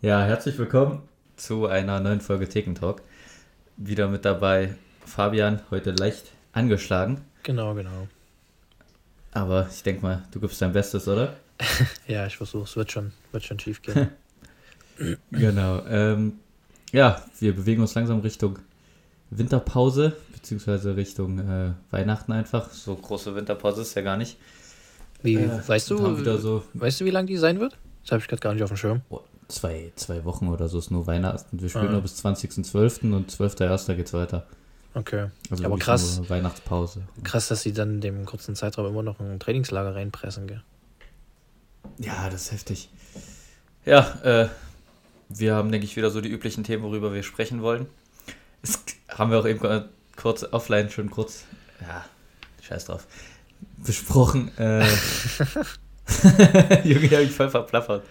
Ja, herzlich willkommen zu einer neuen Folge Theken Talk. Wieder mit dabei Fabian, heute leicht angeschlagen. Genau, genau. Aber ich denke mal, du gibst dein Bestes, oder? ja, ich versuche, es wird schon, wird schon schief gehen. genau. Ähm, ja, wir bewegen uns langsam Richtung Winterpause, beziehungsweise Richtung äh, Weihnachten einfach. So große Winterpause ist ja gar nicht. Wie, äh, weißt du, so weißt du, wie lang die sein wird? Das habe ich gerade gar nicht auf dem Schirm. Zwei, zwei Wochen oder so ist nur Weihnachten. Wir spielen ah. nur bis 20.12. und 12.01. geht es weiter. Okay. Also aber krass. Weihnachtspause. Krass, dass sie dann in dem kurzen Zeitraum immer noch ein Trainingslager reinpressen, gell? Ja, das ist heftig. Ja, äh, wir haben, denke ich, wieder so die üblichen Themen, worüber wir sprechen wollen. Das haben wir auch eben kurz offline schon kurz, ja, scheiß drauf, besprochen. Äh, Junge, hab ich voll verplappert.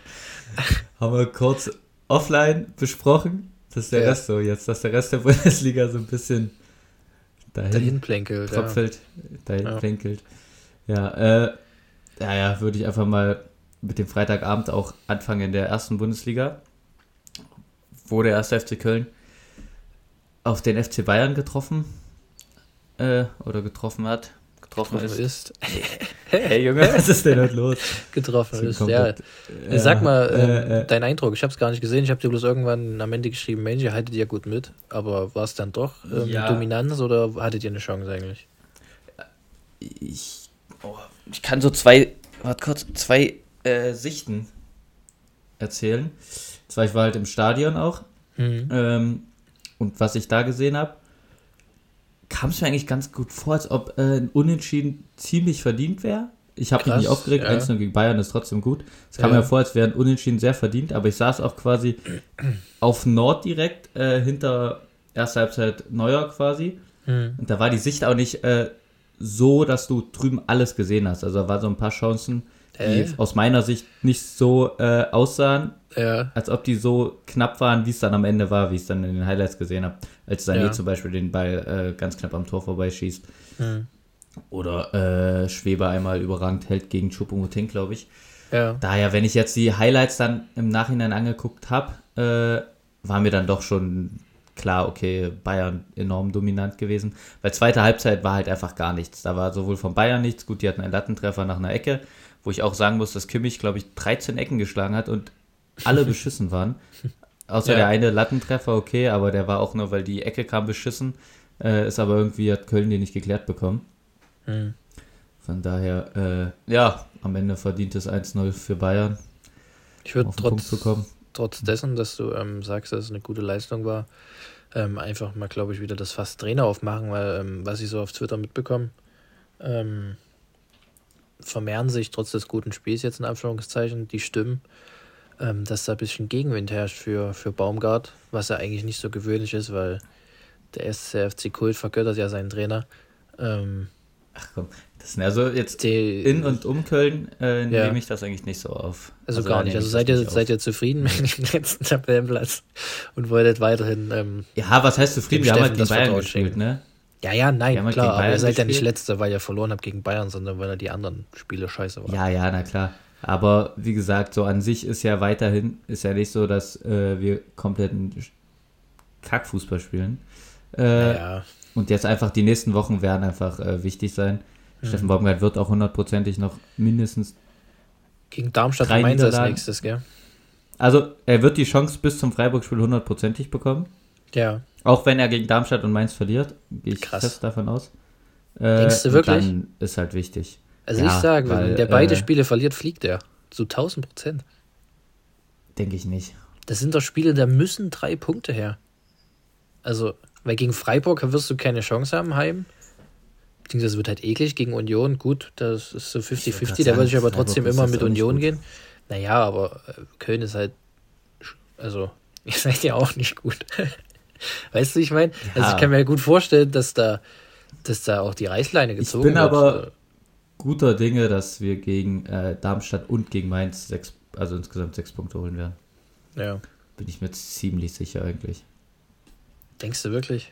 Haben wir kurz offline besprochen, dass der ja. Rest so jetzt, dass der Rest der Bundesliga so ein bisschen dahin, dahin plänkelt. Tröpfelt, ja. dahin ja. plänkelt. Ja, äh, ja, ja, würde ich einfach mal mit dem Freitagabend auch anfangen in der ersten Bundesliga, wo der erste FC Köln auf den FC Bayern getroffen äh, oder getroffen hat. Getroffen, ist. ist. hey Junge, was ist denn heute los? Getroffen ist, ja. ja. Sag mal, äh, äh, dein Eindruck, ich habe es gar nicht gesehen, ich habe dir bloß irgendwann am Ende geschrieben, Mensch, ihr haltet ja gut mit, aber war es dann doch ähm, ja. Dominanz oder hattet ihr eine Chance eigentlich? Ich, oh, ich kann so zwei, warte kurz, zwei äh, Sichten erzählen. Zwar, ich war halt im Stadion auch. Mhm. Ähm, und was ich da gesehen habe, kam es mir eigentlich ganz gut vor, als ob äh, ein Unentschieden ziemlich verdient wäre. Ich habe mich nicht aufgeregt, ja. 1 gegen Bayern ist trotzdem gut. Es kam ja. mir vor, als wäre ein Unentschieden sehr verdient, aber ich saß auch quasi auf Nord direkt äh, hinter erster Halbzeit Neuer quasi. Mhm. Und da war die Sicht auch nicht äh, so, dass du drüben alles gesehen hast. Also da war so ein paar Chancen, die äh? aus meiner Sicht nicht so äh, aussahen, ja. als ob die so knapp waren, wie es dann am Ende war, wie ich es dann in den Highlights gesehen habe. Als Sané ja. zum Beispiel den Ball äh, ganz knapp am Tor vorbeischießt. Mhm. Oder äh, Schweber einmal überragend hält gegen Choupo-Moting, glaube ich. Ja. Daher, wenn ich jetzt die Highlights dann im Nachhinein angeguckt habe, äh, war mir dann doch schon klar, okay, Bayern enorm dominant gewesen. Weil zweite Halbzeit war halt einfach gar nichts. Da war sowohl von Bayern nichts, gut, die hatten einen Lattentreffer nach einer Ecke, wo ich auch sagen muss, dass Kimmich, glaube ich, 13 Ecken geschlagen hat und alle beschissen waren. Außer ja. der eine Lattentreffer, okay, aber der war auch nur, weil die Ecke kam beschissen. Äh, ist aber irgendwie, hat Köln den nicht geklärt bekommen. Mhm. Von daher, äh, ja, am Ende verdient es 1-0 für Bayern. Ich würde trotz, trotz dessen, dass du ähm, sagst, dass es eine gute Leistung war, ähm, einfach mal, glaube ich, wieder das Fass Trainer aufmachen, weil ähm, was ich so auf Twitter mitbekomme, ähm, vermehren sich trotz des guten Spiels jetzt in Anführungszeichen die Stimmen, ähm, dass da ein bisschen Gegenwind herrscht für, für Baumgart, was ja eigentlich nicht so gewöhnlich ist, weil der SCFC Kult vergöttert ja seinen Trainer. Ähm, Ach komm, das sind also jetzt die, in und um Köln äh, nehme ja. ich das eigentlich nicht so auf. Also, also gar nicht. Also seid ihr, seid ihr zufrieden mit dem letzten Tabellenplatz und wolltet weiterhin. Ähm, ja, was heißt zufrieden? Wir haben halt die Bayern gespielt, ne? Ja, ja, nein, klar, aber ihr seid gespielt. ja nicht Letzter, weil ihr verloren habt gegen Bayern, sondern weil er die anderen Spiele scheiße waren. Ja, ja, na klar. Aber wie gesagt, so an sich ist ja weiterhin, ist ja nicht so, dass äh, wir komplett Kackfußball spielen. Äh, ja. Und jetzt einfach die nächsten Wochen werden einfach äh, wichtig sein. Mhm. Steffen Baumgart wird auch hundertprozentig noch mindestens gegen Darmstadt und Mainz als nächstes, gell? Also er wird die Chance bis zum Freiburg-Spiel hundertprozentig bekommen. Ja. Auch wenn er gegen Darmstadt und Mainz verliert, gehe ich Krass. fest davon aus. Äh, Denkst du wirklich? Dann ist halt wichtig. Also ja, ich sage, wenn der beide äh, Spiele verliert, fliegt er. Zu 1000 Prozent. Denke ich nicht. Das sind doch Spiele, da müssen drei Punkte her. Also, weil gegen Freiburg wirst du keine Chance haben, heim. Beziehungsweise wird halt eklig gegen Union. Gut, das ist so 50-50. Da würde ich aber trotzdem Freiburg immer mit Union gehen. Naja, aber äh, Köln ist halt. Also, ihr seid ja auch nicht gut. Weißt du, ich meine? Ja. Also ich kann mir gut vorstellen, dass da, dass da auch die Reißleine gezogen wird. Ich bin wird. aber guter Dinge, dass wir gegen äh, Darmstadt und gegen Mainz sechs, also insgesamt sechs Punkte holen werden. Ja. Bin ich mir ziemlich sicher eigentlich. Denkst du wirklich?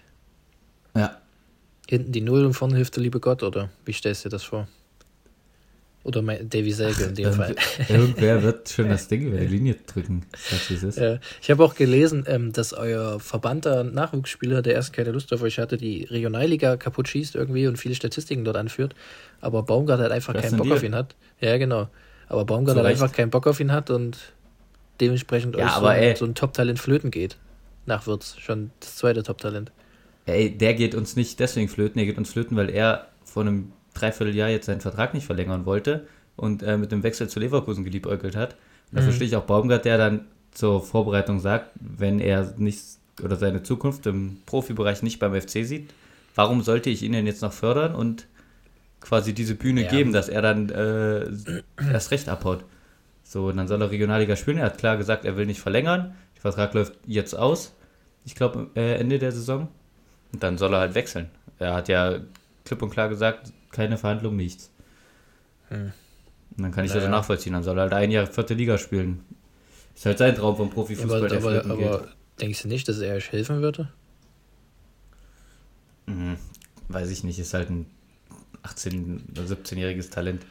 Ja. Hinten die Null und vorne hilft der liebe Gott, oder wie stellst du dir das vor? Oder mein Davy Selke in dem Fall. Irgendwer wird schon das Ding über die Linie drücken. Das ist. Ja. Ich habe auch gelesen, ähm, dass euer verbannter Nachwuchsspieler, der erst keine Lust auf euch hatte, die Regionalliga kaputt schießt irgendwie und viele Statistiken dort anführt. Aber Baumgart halt einfach keinen Bock auf ihn hat. Ja, genau. Aber Baumgart halt einfach keinen Bock auf ihn hat und dementsprechend ja, aber, so, so, ein Top-Talent flöten geht. Nach Wirtz. Schon das zweite Top-Talent. Ey, der geht uns nicht deswegen flöten, der geht uns flöten, weil er vor einem Dreivierteljahr jetzt seinen Vertrag nicht verlängern wollte und äh, mit dem Wechsel zu Leverkusen geliebäugelt hat. Und da mhm. verstehe ich auch Baumgart, der dann zur Vorbereitung sagt, wenn er nicht oder seine Zukunft im Profibereich nicht beim FC sieht, warum sollte ich ihn denn jetzt noch fördern und quasi diese Bühne ja. geben, dass er dann äh, erst recht abhaut. So, und dann soll er Regionalliga spielen. Er hat klar gesagt, er will nicht verlängern. Der Vertrag läuft jetzt aus. Ich glaube, äh, Ende der Saison. Und dann soll er halt wechseln. Er hat ja klipp und klar gesagt, keine Verhandlung, nichts. Hm. Und dann kann ich naja. das nachvollziehen. Dann soll er halt ein Jahr vierte Liga spielen. Ist halt sein Traum vom Profifußball, ja, aber, aber, aber denkst du nicht, dass er euch helfen würde? Mhm. Weiß ich nicht, ist halt ein 18- oder 17-jähriges Talent.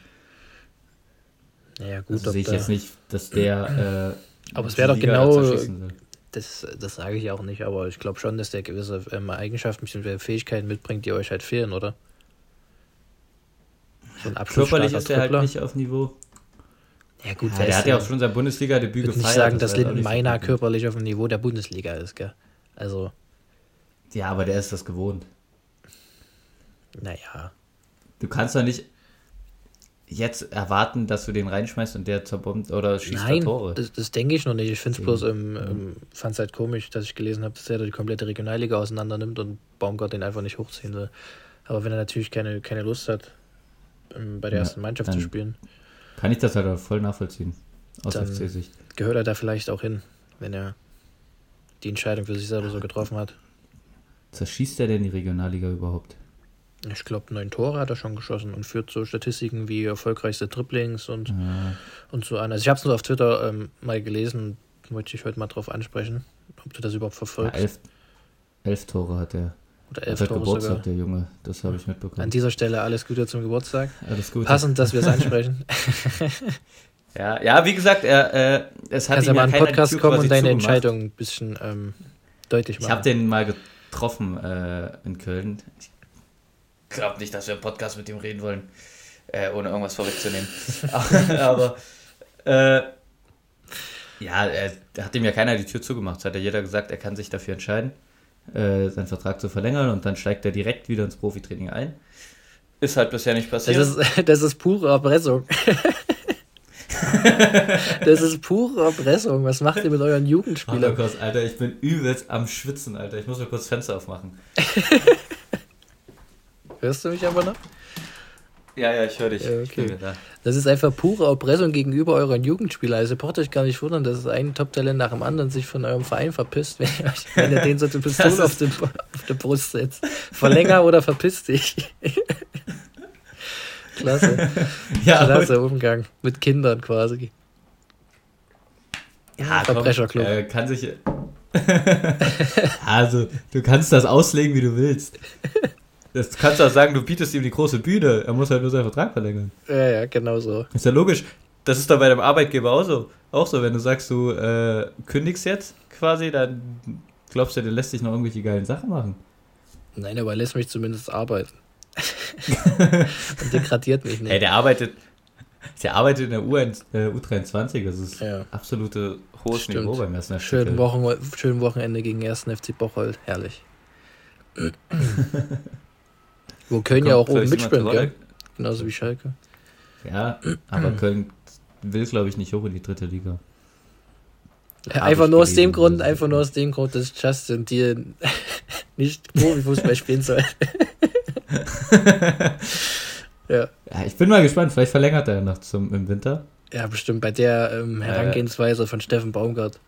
Naja, gut. Also sehe ich jetzt nicht, dass der. Äh, aber es wäre doch genau. Das, das sage ich auch nicht, aber ich glaube schon, dass der gewisse ähm, Eigenschaften bzw. Fähigkeiten mitbringt, die euch halt fehlen, oder? So ein Körperlich ist er halt nicht auf Niveau. Ja, gut, ja, der hat ja auch schon sein Bundesliga-Debüt gefeiert. Ich nicht sagen, das dass Linden Meiner körperlich auf dem Niveau der Bundesliga ist, gell? Also. Ja, aber der ist das gewohnt. Naja. Du kannst doch nicht jetzt erwarten, dass du den reinschmeißt und der zerbombt oder schießt Nein, Tore. Das, das denke ich noch nicht. Ich finde es bloß, ähm, ähm, fand es halt komisch, dass ich gelesen habe, dass er die komplette Regionalliga auseinander nimmt und Baumgart den einfach nicht hochziehen will. Aber wenn er natürlich keine, keine Lust hat, bei der ersten Mannschaft zu spielen. Kann ich das halt voll nachvollziehen, aus FC-Sicht. Gehört er da vielleicht auch hin, wenn er die Entscheidung für sich selber so getroffen hat. Zerschießt er denn die Regionalliga überhaupt? Ich glaube, neun Tore hat er schon geschossen und führt so Statistiken wie erfolgreichste Dribblings und, ja. und so an. Also ich habe es nur auf Twitter ähm, mal gelesen, wollte ich heute mal drauf ansprechen, ob du das überhaupt verfolgst. Ja, elf, elf Tore hat er. Oder elf Tore Geburtstag, sogar. der Junge, das habe ich mitbekommen. An dieser Stelle alles Gute zum Geburtstag. Alles Gute. Passend, dass wir es ansprechen. ja, ja, wie gesagt, er, äh, es hat Kannst ihm ja mal einen Podcast kommen und deine zugemacht. Entscheidung ein bisschen ähm, deutlich machen. Ich habe den mal getroffen äh, in Köln. Ich glaube nicht, dass wir im Podcast mit ihm reden wollen, äh, ohne irgendwas vorwegzunehmen. aber äh, ja, er, hat ihm ja keiner die Tür zugemacht. Es hat ja jeder gesagt, er kann sich dafür entscheiden, äh, seinen Vertrag zu verlängern und dann steigt er direkt wieder ins Profitraining ein. Ist halt bisher nicht passiert. Das ist, das ist pure Erpressung. das ist pure Erpressung. Was macht ihr mit euren Jugendspielern? Oh Gott, Alter, ich bin übelst am Schwitzen, Alter. Ich muss mal kurz Fenster aufmachen. Hörst du mich aber noch? Ja, ja, ich höre dich. Ja, okay. da. Das ist einfach pure Erpressung gegenüber euren Jugendspielern. Also braucht euch gar nicht wundern, dass ein Top-Talent nach dem anderen sich von eurem Verein verpisst, wenn ihr, wenn ihr den so eine Pistole auf, den, auf der Brust setzt. Verlänger oder verpiss dich. Klasse. Ja, Klasse Umgang. Mit Kindern quasi. Ja, Verbrecherclub. Äh, kann sich. also, du kannst das auslegen, wie du willst. Das kannst du auch sagen, du bietest ihm die große Bühne. Er muss halt nur seinen Vertrag verlängern. Ja, ja, genau so. Ist ja logisch. Das ist doch bei deinem Arbeitgeber auch so. Auch so, wenn du sagst, du äh, kündigst jetzt quasi, dann glaubst du, der lässt dich noch irgendwelche geilen Sachen machen. Nein, aber er lässt mich zumindest arbeiten. Und degradiert mich nicht. Ey, der arbeitet, der arbeitet in der U, äh, U23, das ist ja. absolute hohes Stimmt. Niveau beim ersten FC. Schönen, Wochen, schönen Wochenende gegen den ersten FC Bocholt, herrlich. Wo Köln ja auch oben mitspielen, gell? Genauso wie Schalke. Ja, aber Köln will, glaube ich, nicht hoch in die dritte Liga. Ja, einfach nur aus dem Grund, einfach nur aus dem Grund, dass Justin dir nicht Profifußball spielen soll. ja. ja. Ich bin mal gespannt, vielleicht verlängert er noch zum, im Winter. Ja, bestimmt. Bei der ähm, Herangehensweise äh, von Steffen Baumgart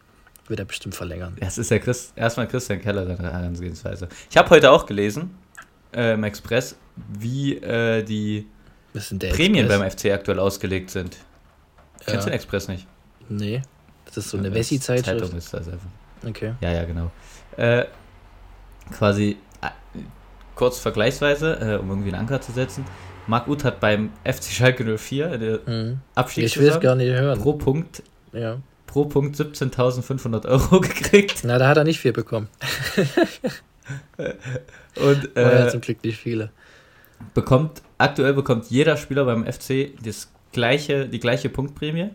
wird er bestimmt verlängern. Es ist ja Chris, erstmal Christian Keller, seine Herangehensweise. Ich habe heute auch gelesen, äh, im Express, wie äh, die Prämien Express? beim FC aktuell ausgelegt sind. Ja. Kennst du den Express nicht? Nee. Das ist so eine Wessi-Zeitschrift. Zeitung ist das einfach. Okay. Ja, ja, genau. Äh, quasi äh, kurz vergleichsweise, äh, um irgendwie einen Anker zu setzen. Marc Uth hat beim FC Schalke 04 in der mhm. Ich will es gar nicht hören. Pro Punkt, ja. pro Punkt 17.500 Euro gekriegt. Na, da hat er nicht viel bekommen. Und äh, ja zum Glück nicht viele. Bekommt, aktuell bekommt jeder Spieler beim FC das gleiche, die gleiche Punktprämie.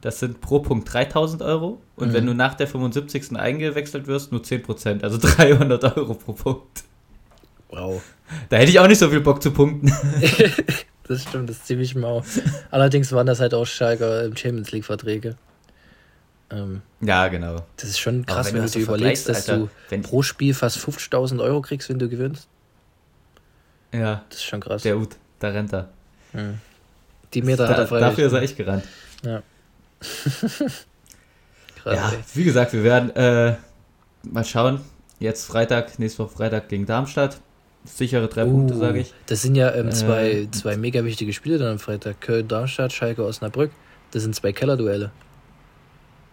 Das sind pro Punkt 3000 Euro. Und mhm. wenn du nach der 75. eingewechselt wirst, nur 10%, also 300 Euro pro Punkt. Wow. Da hätte ich auch nicht so viel Bock zu punkten. das stimmt, das ist ziemlich mau. Allerdings waren das halt auch Schalker Champions League-Verträge. Ähm, ja, genau. Das ist schon krass, wenn, wenn, du dir überlegst, dass Alter, du pro Spiel fast 50.000 Euro kriegst, wenn du gewinnst. Ja. Das ist schon krass. Der Ut, da rennt er. Mhm. Die Meter da, hat er Dafür ist er echt gerannt. Ja. krass, ja, ey. wie gesagt, wir werden äh, mal schauen. Jetzt Freitag, nächste Woche Freitag gegen Darmstadt. Sichere drei uh, Punkte, sage ich. Das sind ja ähm, zwei, äh, zwei mega wichtige Spiele dann am Freitag. Köln, Darmstadt, Schalke, Osnabrück. Das sind zwei Kellerduelle.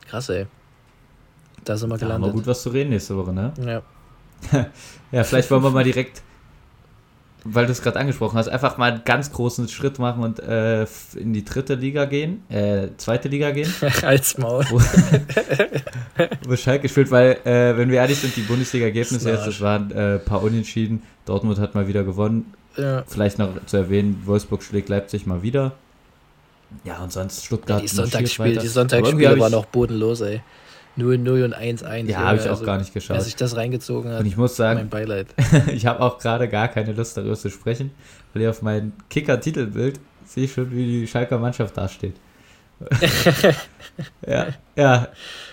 Krass, ey. Da sind wir da gelandet. Haben wir gut was zu reden nächste Woche, ne? Ja. ja, vielleicht wollen wir mal direkt, weil du es gerade angesprochen hast, einfach mal einen ganz großen Schritt machen und äh, in die dritte Liga gehen, äh, zweite Liga gehen. Als Maul. Wo, wo Schalke spielt, weil, äh, wenn wir ehrlich sind, die Bundesliga-Ergebnisse jetzt, das waren ein äh, paar Unentschieden. Dortmund hat mal wieder gewonnen. Ja. Vielleicht noch zu erwähnen, Wolfsburg schlägt Leipzig mal wieder. Ja, und sonst Stuttgart. Ja, die Sonntagsspiele, die Sonntagsspiele waren auch bodenlos, ey. 0-0 und 1-1. Ja, habe ich auch also, gar nicht geschaut. Wer sich das reingezogen hat, und ich muss sagen, mein Beileid. ich habe auch gerade gar keine Lust darüber zu sprechen, weil hier auf meinem Kicker-Titelbild sehe ich schon, wie die Schalker Mannschaft dasteht. ja, ja.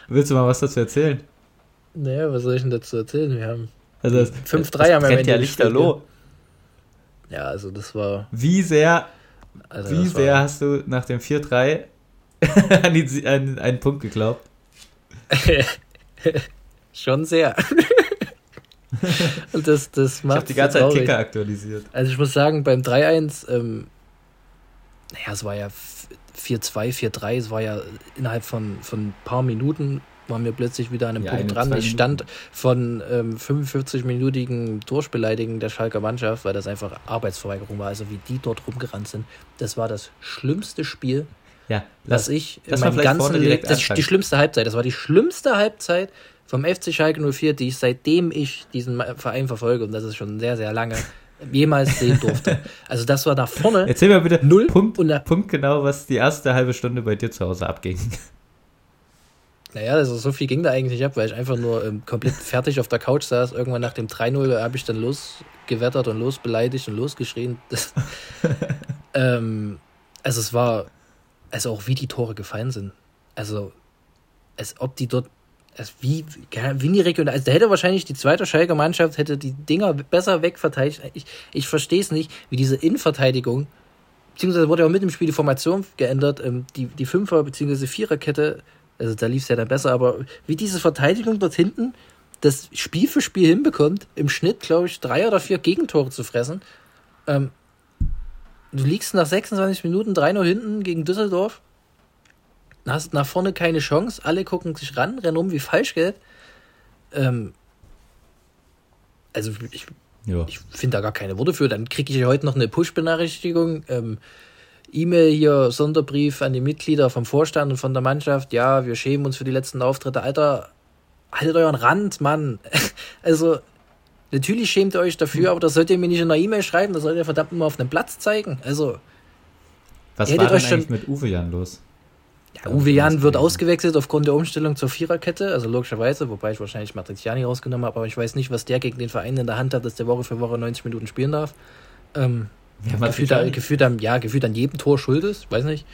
Willst du mal was dazu erzählen? Naja, was soll ich denn dazu erzählen? Wir haben also 5-3 haben wir ja Lichterloh. Ja, also das war. Wie sehr also Wie sehr hast du nach dem 4-3 an, an einen Punkt geglaubt? Schon sehr. Und das, das macht ich habe die ganze Zeit Kicker aktualisiert. Also ich muss sagen, beim 3-1, ähm, naja, es war ja 4-2, 4-3, es war ja innerhalb von, von ein paar Minuten waren wir plötzlich wieder an einem ja, Punkt dran. Ich stand von ähm, 45-minütigen Durchbeleidigen der Schalker Mannschaft, weil das einfach Arbeitsverweigerung war. Also wie die dort rumgerannt sind. Das war das schlimmste Spiel, ja, lass, ich in meinem ganzen Leben. Das die schlimmste Halbzeit. Das war die schlimmste Halbzeit vom FC Schalke 04, die ich seitdem ich diesen Verein verfolge, und das ist schon sehr, sehr lange, jemals sehen durfte. Also das war da vorne. Erzähl mir bitte null Punkt, Punkt genau, was die erste halbe Stunde bei dir zu Hause abging. Naja, also so viel ging da eigentlich nicht ab, weil ich einfach nur ähm, komplett fertig auf der Couch saß. Irgendwann nach dem 3-0 habe ich dann losgewettert und losbeleidigt und losgeschrien. Das, ähm, also es war, also auch wie die Tore gefallen sind. Also, als ob die dort, also wie, wie die Region, also da hätte wahrscheinlich die zweite Schalker Mannschaft hätte die Dinger besser wegverteidigt. Ich, ich verstehe es nicht, wie diese Innenverteidigung, beziehungsweise wurde ja auch mit dem Spiel die Formation geändert, ähm, die, die Fünfer- bzw. Viererkette also da lief es ja dann besser, aber wie diese Verteidigung dort hinten das Spiel für Spiel hinbekommt, im Schnitt, glaube ich, drei oder vier Gegentore zu fressen. Ähm, du liegst nach 26 Minuten 3-0 hinten gegen Düsseldorf, hast nach vorne keine Chance, alle gucken sich ran, rennen um wie Falschgeld. Ähm, also ich, ich finde da gar keine Worte für. Dann kriege ich heute noch eine Push-Benachrichtigung. Ähm, E-Mail hier, Sonderbrief an die Mitglieder vom Vorstand und von der Mannschaft. Ja, wir schämen uns für die letzten Auftritte. Alter, haltet euren Rand, Mann. also, natürlich schämt ihr euch dafür, aber das sollt ihr mir nicht in einer E-Mail schreiben, das sollt ihr verdammt nur auf einem Platz zeigen. Also, was war denn eigentlich schon... mit Uwe Jan los? Ja, Uwe Jan wird ausgewechselt aufgrund der Umstellung zur Viererkette, also logischerweise, wobei ich wahrscheinlich Matriziani rausgenommen habe, aber ich weiß nicht, was der gegen den Verein in der Hand hat, dass der Woche für Woche 90 Minuten spielen darf. Ähm, ja, gefühlt, an, gefühlt, an, ja, gefühlt an jedem Tor schuld ist, weiß nicht.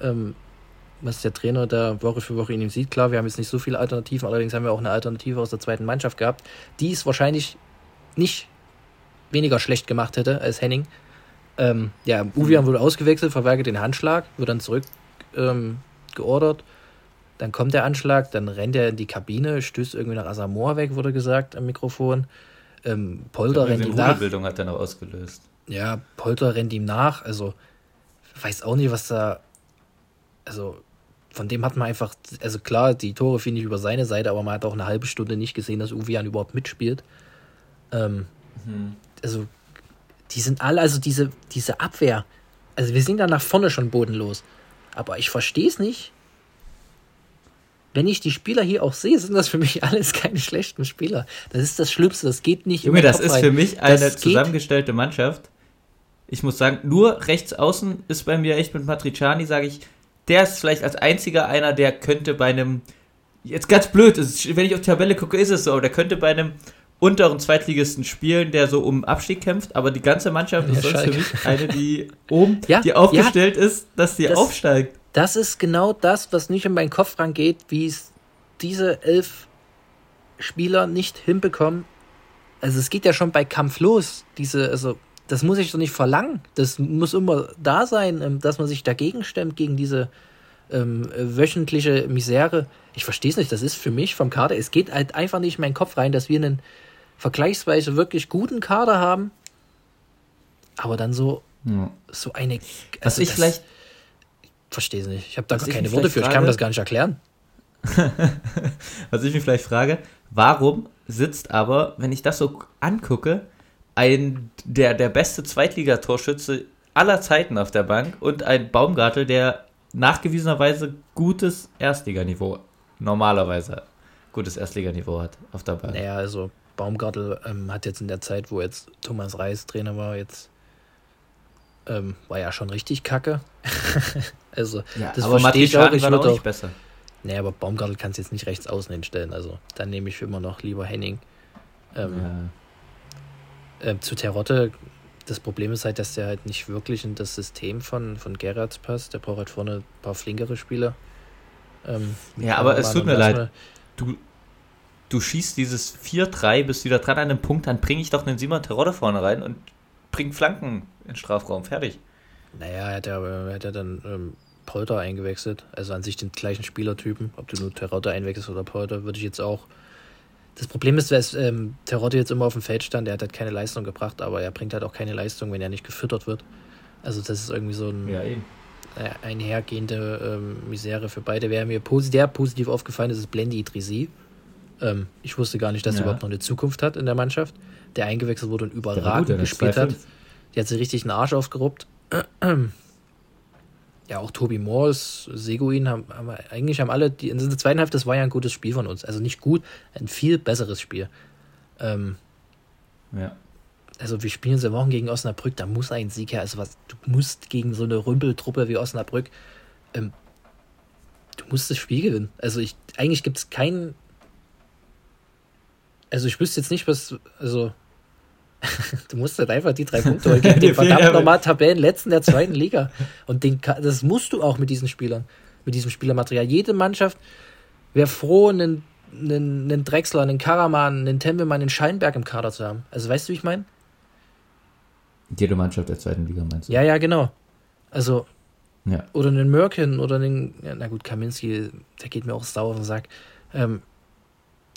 Ähm, was der Trainer da Woche für Woche in ihm sieht. Klar, wir haben jetzt nicht so viele Alternativen, allerdings haben wir auch eine Alternative aus der zweiten Mannschaft gehabt, die es wahrscheinlich nicht weniger schlecht gemacht hätte als Henning. Ähm, ja, Uvian mhm. wurde ausgewechselt, verweigert den Handschlag, wird dann zurück ähm. Dann kommt der Anschlag, dann rennt er in die Kabine, stößt irgendwie nach Asamoah weg, wurde gesagt am Mikrofon. Ähm, Polter rennt die Rudelbildung hat er noch ausgelöst ja, Polter rennt ihm nach. Also, weiß auch nicht, was da. Also, von dem hat man einfach. Also, klar, die Tore finde ich über seine Seite, aber man hat auch eine halbe Stunde nicht gesehen, dass Uvian überhaupt mitspielt. Ähm, mhm. Also, Die sind alle, also diese, diese Abwehr. Also wir sind da nach vorne schon bodenlos. Aber ich verstehe es nicht. Wenn ich die Spieler hier auch sehe, sind das für mich alles keine schlechten Spieler. Das ist das Schlimmste. Das geht nicht. Junge, das ist rein. für mich eine das zusammengestellte Mannschaft. Ich muss sagen, nur rechts außen ist bei mir echt mit Matriciani, sage ich, der ist vielleicht als einziger einer, der könnte bei einem, jetzt ganz blöd, wenn ich auf die Tabelle gucke, ist es so, aber der könnte bei einem unteren Zweitligisten spielen, der so um Abstieg kämpft, aber die ganze Mannschaft ist sonst für mich eine, die oben, ja, die aufgestellt ja, ist, dass sie das, aufsteigt. Das ist genau das, was nicht in meinen Kopf rangeht, wie es diese elf Spieler nicht hinbekommen. Also es geht ja schon bei Kampf los, diese, also das muss ich doch nicht verlangen. Das muss immer da sein, ähm, dass man sich dagegen stemmt, gegen diese ähm, wöchentliche Misere. Ich verstehe es nicht, das ist für mich vom Kader, es geht halt einfach nicht in meinen Kopf rein, dass wir einen vergleichsweise wirklich guten Kader haben, aber dann so, ja. so eine. Also Was ich das, vielleicht. Verstehe es nicht. Ich habe da gar keine Worte für, frage, ich kann mir das gar nicht erklären. Was ich mich vielleicht frage, warum sitzt aber, wenn ich das so angucke, ein, der, der beste Zweitligatorschütze aller Zeiten auf der Bank und ein Baumgartel, der nachgewiesenerweise gutes Erstliganiveau, normalerweise gutes Erstliganiveau hat auf der Bank. Naja, also Baumgartel ähm, hat jetzt in der Zeit, wo jetzt Thomas Reis Trainer war, jetzt ähm, war ja schon richtig kacke. also, ja, das aber verstehe ich auch. Ich war auch nicht besser. Nee, aber Baumgartel kannst jetzt nicht rechts außen hinstellen. Also, dann nehme ich immer noch lieber Henning. Ähm, ja. Äh, zu Terotte, das Problem ist halt, dass der halt nicht wirklich in das System von, von Gerrards passt. Der braucht halt vorne ein paar flinkere Spieler. Ähm, ja, aber es tut mir leid. Du, du schießt dieses 4-3, bist wieder dran an einem Punkt, dann bringe ich doch einen Simon Terodde vorne rein und bring Flanken in Strafraum. Fertig. Naja, er hat ja, hat ja dann ähm, Polter eingewechselt. Also an sich den gleichen Spielertypen. Ob du nur Terodde einwechselst oder Polter, würde ich jetzt auch. Das Problem ist, dass ähm, Terodde jetzt immer auf dem Feld stand, er hat halt keine Leistung gebracht, aber er bringt halt auch keine Leistung, wenn er nicht gefüttert wird. Also das ist irgendwie so ein, ja, äh, einhergehende ähm, Misere für beide. Wer mir posit der positiv aufgefallen ist, ist Blendi Idrisi. Ähm, ich wusste gar nicht, dass ja. er überhaupt noch eine Zukunft hat in der Mannschaft. Der eingewechselt wurde und überragend gut, gespielt hat. Der hat sich richtig einen Arsch aufgeruppt. Ja, auch Tobi Moores, Seguin haben, haben eigentlich haben alle, die in der zweiten Hälfte, das war ja ein gutes Spiel von uns. Also nicht gut, ein viel besseres Spiel. Ähm, ja. Also wir spielen seit Wochen gegen Osnabrück, da muss ein Sieg her. Also was, du musst gegen so eine Rümpeltruppe wie Osnabrück, ähm, du musst das Spiel gewinnen. Also ich, eigentlich gibt es keinen also ich wüsste jetzt nicht, was, also du musst halt einfach die drei Punkte holen gegen den verdammt normal Tabellenletzten der zweiten Liga. Und den, das musst du auch mit diesen Spielern, mit diesem Spielermaterial. Jede Mannschaft wäre froh, einen, einen, einen Drechsler, einen Karaman, einen Tempelmann, einen Scheinberg im Kader zu haben. Also weißt du, wie ich meine? Jede Mannschaft der zweiten Liga meinst du? Ja, ja, genau. Also, ja. oder einen Mörken oder einen, ja, na gut, Kaminski, der geht mir auch sauer auf den Sack. Ähm,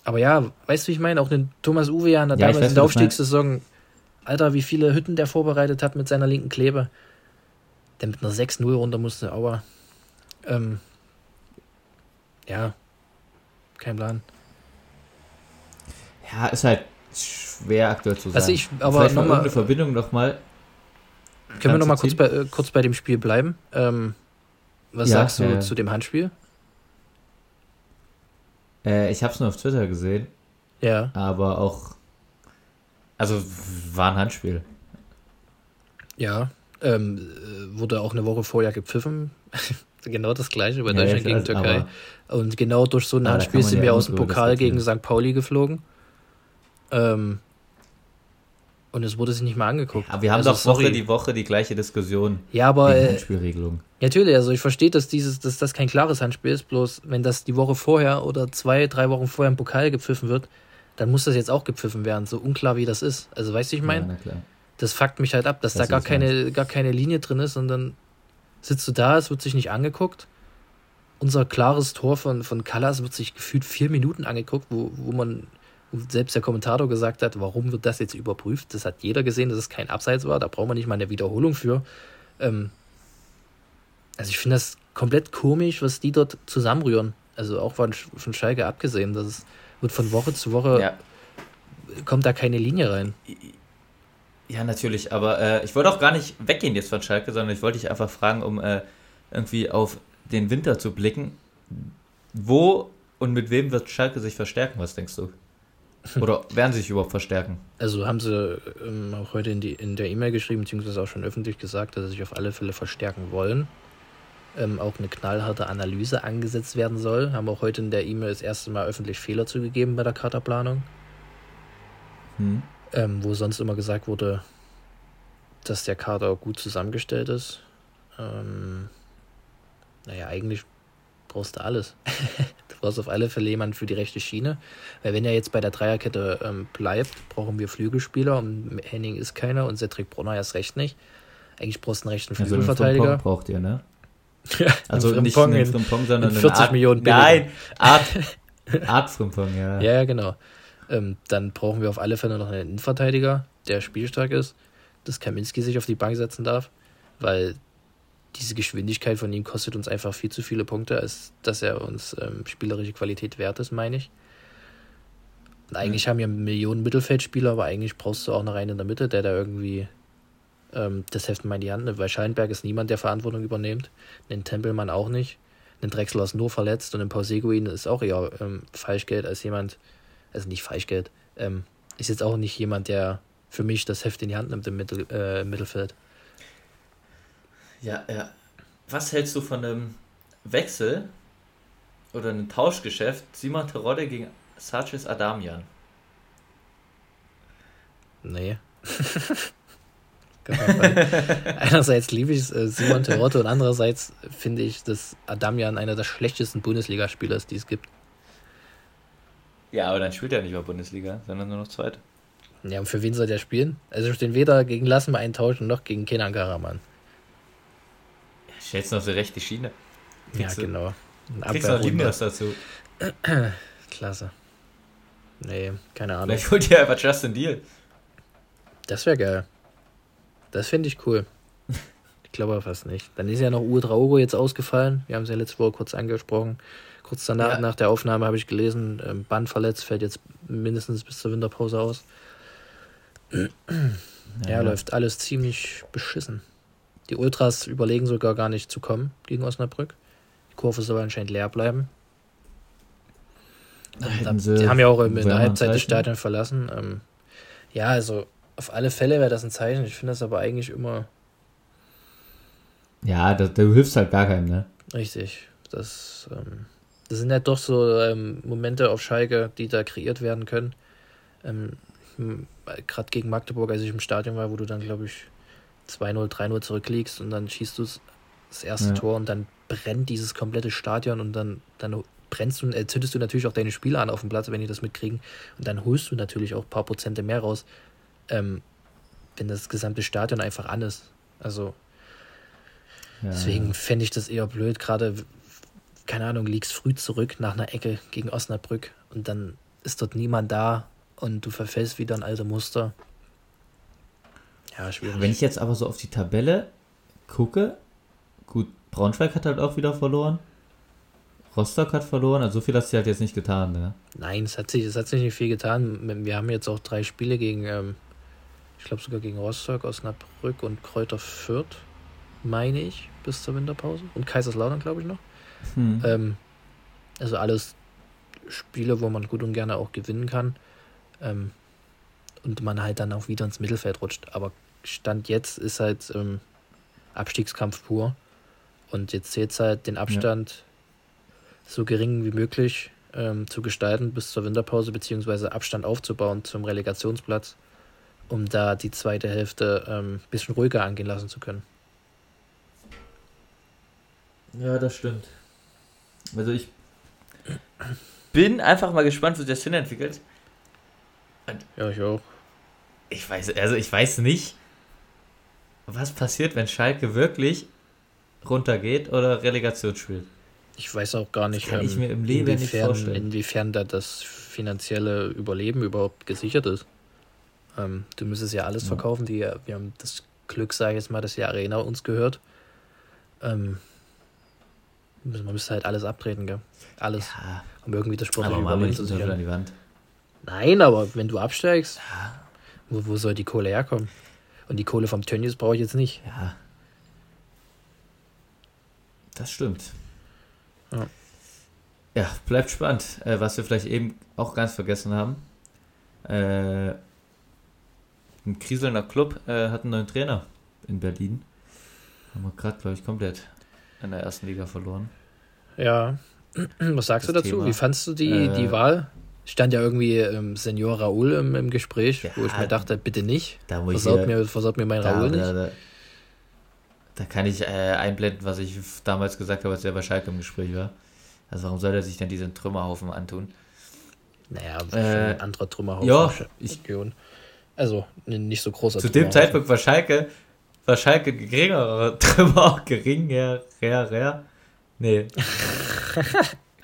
aber ja, weißt du, wie ich meine? Auch den Thomas Uwe ja damals in der Aufstiegssaison, Alter, wie viele Hütten der vorbereitet hat mit seiner linken Klebe. Der mit einer 6-0 runter musste, aber ähm, ja, kein Plan. Ja, ist halt schwer aktuell zu sagen. Also ich, aber Vielleicht noch eine Verbindung nochmal. Können wir nochmal kurz bei, äh, kurz bei dem Spiel bleiben? Ähm, was ja, sagst du äh, zu dem Handspiel? Äh, ich habe es nur auf Twitter gesehen. Ja. Aber auch. Also war ein Handspiel. Ja. Ähm, wurde auch eine Woche vorher gepfiffen. genau das gleiche bei ja, Deutschland gegen Türkei. Und genau durch so ein Handspiel sind wir aus dem Pokal gegen St. Pauli geflogen. Ähm, und es wurde sich nicht mal angeguckt. Aber wir haben also, doch Woche die Woche die gleiche Diskussion. Ja, aber. Äh, Handspielregelung. Natürlich, also ich verstehe, dass dieses, dass das kein klares Handspiel ist, bloß wenn das die Woche vorher oder zwei, drei Wochen vorher im Pokal gepfiffen wird, dann muss das jetzt auch gepfiffen werden, so unklar wie das ist. Also weißt du, ich meine? Ja, das fuckt mich halt ab, dass das da gar keine, gar keine Linie drin ist und dann sitzt du da, es wird sich nicht angeguckt. Unser klares Tor von, von Callas wird sich gefühlt vier Minuten angeguckt, wo, wo man selbst der Kommentator gesagt hat, warum wird das jetzt überprüft? Das hat jeder gesehen, dass es kein Abseits war. Da braucht man nicht mal eine Wiederholung für. Ähm, also ich finde das komplett komisch, was die dort zusammenrühren. Also auch von, von Schalke abgesehen. Das ist, wird von Woche zu Woche, ja. kommt da keine Linie rein. Ja, natürlich, aber äh, ich wollte auch gar nicht weggehen jetzt von Schalke, sondern ich wollte dich einfach fragen, um äh, irgendwie auf den Winter zu blicken. Wo und mit wem wird Schalke sich verstärken, was denkst du? Oder werden sie sich überhaupt verstärken? Also haben sie ähm, auch heute in, die, in der E-Mail geschrieben, beziehungsweise auch schon öffentlich gesagt, dass sie sich auf alle Fälle verstärken wollen. Ähm, auch eine knallharte Analyse angesetzt werden soll. Haben auch heute in der E-Mail das erste Mal öffentlich Fehler zugegeben bei der Kaderplanung. Hm. Ähm, wo sonst immer gesagt wurde, dass der Kader gut zusammengestellt ist. Ähm, naja, eigentlich brauchst du alles. du brauchst auf alle Fälle jemanden für die rechte Schiene. Weil wenn er jetzt bei der Dreierkette ähm, bleibt, brauchen wir Flügelspieler und Henning ist keiner und Cedric Brunner erst recht nicht. Eigentlich brauchst du einen rechten Flügelverteidiger. Also braucht ihr, ne? Also nicht einen Frimpong, sondern 40 Art, Millionen billiger. Nein, Art, Art Frimpong, ja. Ja, ja, genau. Ähm, dann brauchen wir auf alle Fälle noch einen Innenverteidiger, der spielstark ist, dass Kaminski sich auf die Bank setzen darf, weil diese Geschwindigkeit von ihm kostet uns einfach viel zu viele Punkte, als dass er uns ähm, spielerische Qualität wert ist, meine ich. Und eigentlich mhm. haben wir Millionen Mittelfeldspieler, aber eigentlich brauchst du auch noch einen in der Mitte, der da irgendwie ähm, das Heft mal in die Hand nimmt, weil Schallenberg ist niemand, der Verantwortung übernimmt, den Tempelmann auch nicht, den Drechsler ist nur verletzt und ein Pauseguin ist auch eher ähm, Falschgeld als jemand, also nicht Falschgeld, ähm, ist jetzt auch nicht jemand, der für mich das Heft in die Hand nimmt im Mittel, äh, Mittelfeld. Ja, ja. Was hältst du von einem Wechsel oder einem Tauschgeschäft Simon Terodde gegen Sanchez Adamian? Nee. Einerseits liebe ich äh, Simon Terodde und andererseits finde ich, dass Adamian einer der schlechtesten Bundesligaspieler ist, die es gibt. Ja, aber dann spielt er nicht mehr Bundesliga, sondern nur noch Zweite. Ja, und für wen soll der spielen? Also stehen weder gegen Lassen mal eintauschen noch gegen Kenan Karaman. Stellst du auf die rechte Schiene. Kriegst ja, genau. Ein kriegst noch Limnios dazu. Klasse. Nee, keine Ahnung. Ich hol dir einfach Justin Deal. Das wäre geil. Das finde ich cool. Ich glaube aber fast nicht. Dann ist ja noch Uwe Traogo jetzt ausgefallen. Wir haben es ja letzte Woche kurz angesprochen. Kurz danach, ja. nach der Aufnahme, habe ich gelesen, ähm, Band verletzt, fällt jetzt mindestens bis zur Winterpause aus. ja, ja, läuft alles ziemlich beschissen. Die Ultras überlegen sogar gar nicht zu kommen gegen Osnabrück. Die Kurve soll anscheinend leer bleiben. Da, die haben ja auch in der Halbzeit das Stadion verlassen. Ähm, ja, also auf alle Fälle wäre das ein Zeichen. Ich finde das aber eigentlich immer. Ja, da, du hilfst halt keinem, ne? Richtig. Das, ähm, das sind ja doch so ähm, Momente auf Schalke, die da kreiert werden können. Ähm, Gerade gegen Magdeburg, als ich im Stadion war, wo du dann, glaube ich, 2-0, 3-0 zurückliegst und dann schießt du das erste ja. Tor und dann brennt dieses komplette Stadion und dann, dann brennst du, äh, zündest du natürlich auch deine Spieler an auf dem Platz, wenn die das mitkriegen. Und dann holst du natürlich auch ein paar Prozente mehr raus, ähm, wenn das gesamte Stadion einfach an ist. Also ja. deswegen fände ich das eher blöd, gerade, keine Ahnung, liegst früh zurück nach einer Ecke gegen Osnabrück und dann ist dort niemand da und du verfällst wieder ein alte Muster. Ja, schwierig. Wenn ich jetzt aber so auf die Tabelle gucke, gut, Braunschweig hat halt auch wieder verloren. Rostock hat verloren, also so viel hat sie halt jetzt nicht getan, ne? Nein, es hat sich, es hat sich nicht viel getan. Wir haben jetzt auch drei Spiele gegen, ähm, ich glaube sogar gegen Rostock, Osnabrück und Kräuter Fürth, meine ich, bis zur Winterpause. Und Kaiserslautern, glaube ich, noch. Hm. Ähm, also alles Spiele, wo man gut und gerne auch gewinnen kann. Ähm, und man halt dann auch wieder ins Mittelfeld rutscht. Aber Stand jetzt ist halt ähm, Abstiegskampf pur. Und jetzt zählt es halt den Abstand ja. so gering wie möglich ähm, zu gestalten bis zur Winterpause, beziehungsweise Abstand aufzubauen zum Relegationsplatz, um da die zweite Hälfte ein ähm, bisschen ruhiger angehen lassen zu können. Ja, das stimmt. Also ich bin einfach mal gespannt, wie sich das hinentwickelt. Und ja, ich auch. Ich weiß, also ich weiß nicht, was passiert, wenn Schalke wirklich runtergeht oder Relegation spielt. Ich weiß auch gar nicht, kann ähm, ich mir im Leben inwiefern, nicht vorstellen. inwiefern da das finanzielle Überleben überhaupt gesichert ist. Ähm, du müsstest ja alles ja. verkaufen. Die, wir haben das Glück, sage ich jetzt mal, dass die Arena uns gehört. Ähm, man müsste halt alles abtreten, gell? Alles. Ja. Um irgendwie das sportliche Überleben zu sichern. Nein, aber wenn du absteigst, ja. wo, wo soll die Kohle herkommen? Und die Kohle vom Tönnies brauche ich jetzt nicht. Ja. Das stimmt. Ja, ja bleibt spannend. Äh, was wir vielleicht eben auch ganz vergessen haben. Äh, ein kriselnder Club äh, hat einen neuen Trainer in Berlin. Haben wir gerade, glaube ich, komplett in der ersten Liga verloren. Ja. Was sagst das du dazu? Thema. Wie fandst du die, äh, die Wahl? Stand ja irgendwie ähm, Senior Raoul im, im Gespräch, ja, wo ich mir dachte, bitte nicht. Da versaut, mir, versaut mir mein da, Raoul nicht. Da, da, da kann ich äh, einblenden, was ich damals gesagt habe, als der bei Schalke im Gespräch war. Also warum soll er sich denn diesen Trümmerhaufen antun? Naja, äh, ein anderer Trümmerhaufen. Ja, ich, also nicht so großer Zu dem Zeitpunkt war Schalke, war Schalke geringerer Trümmer, geringer, rer, Nee.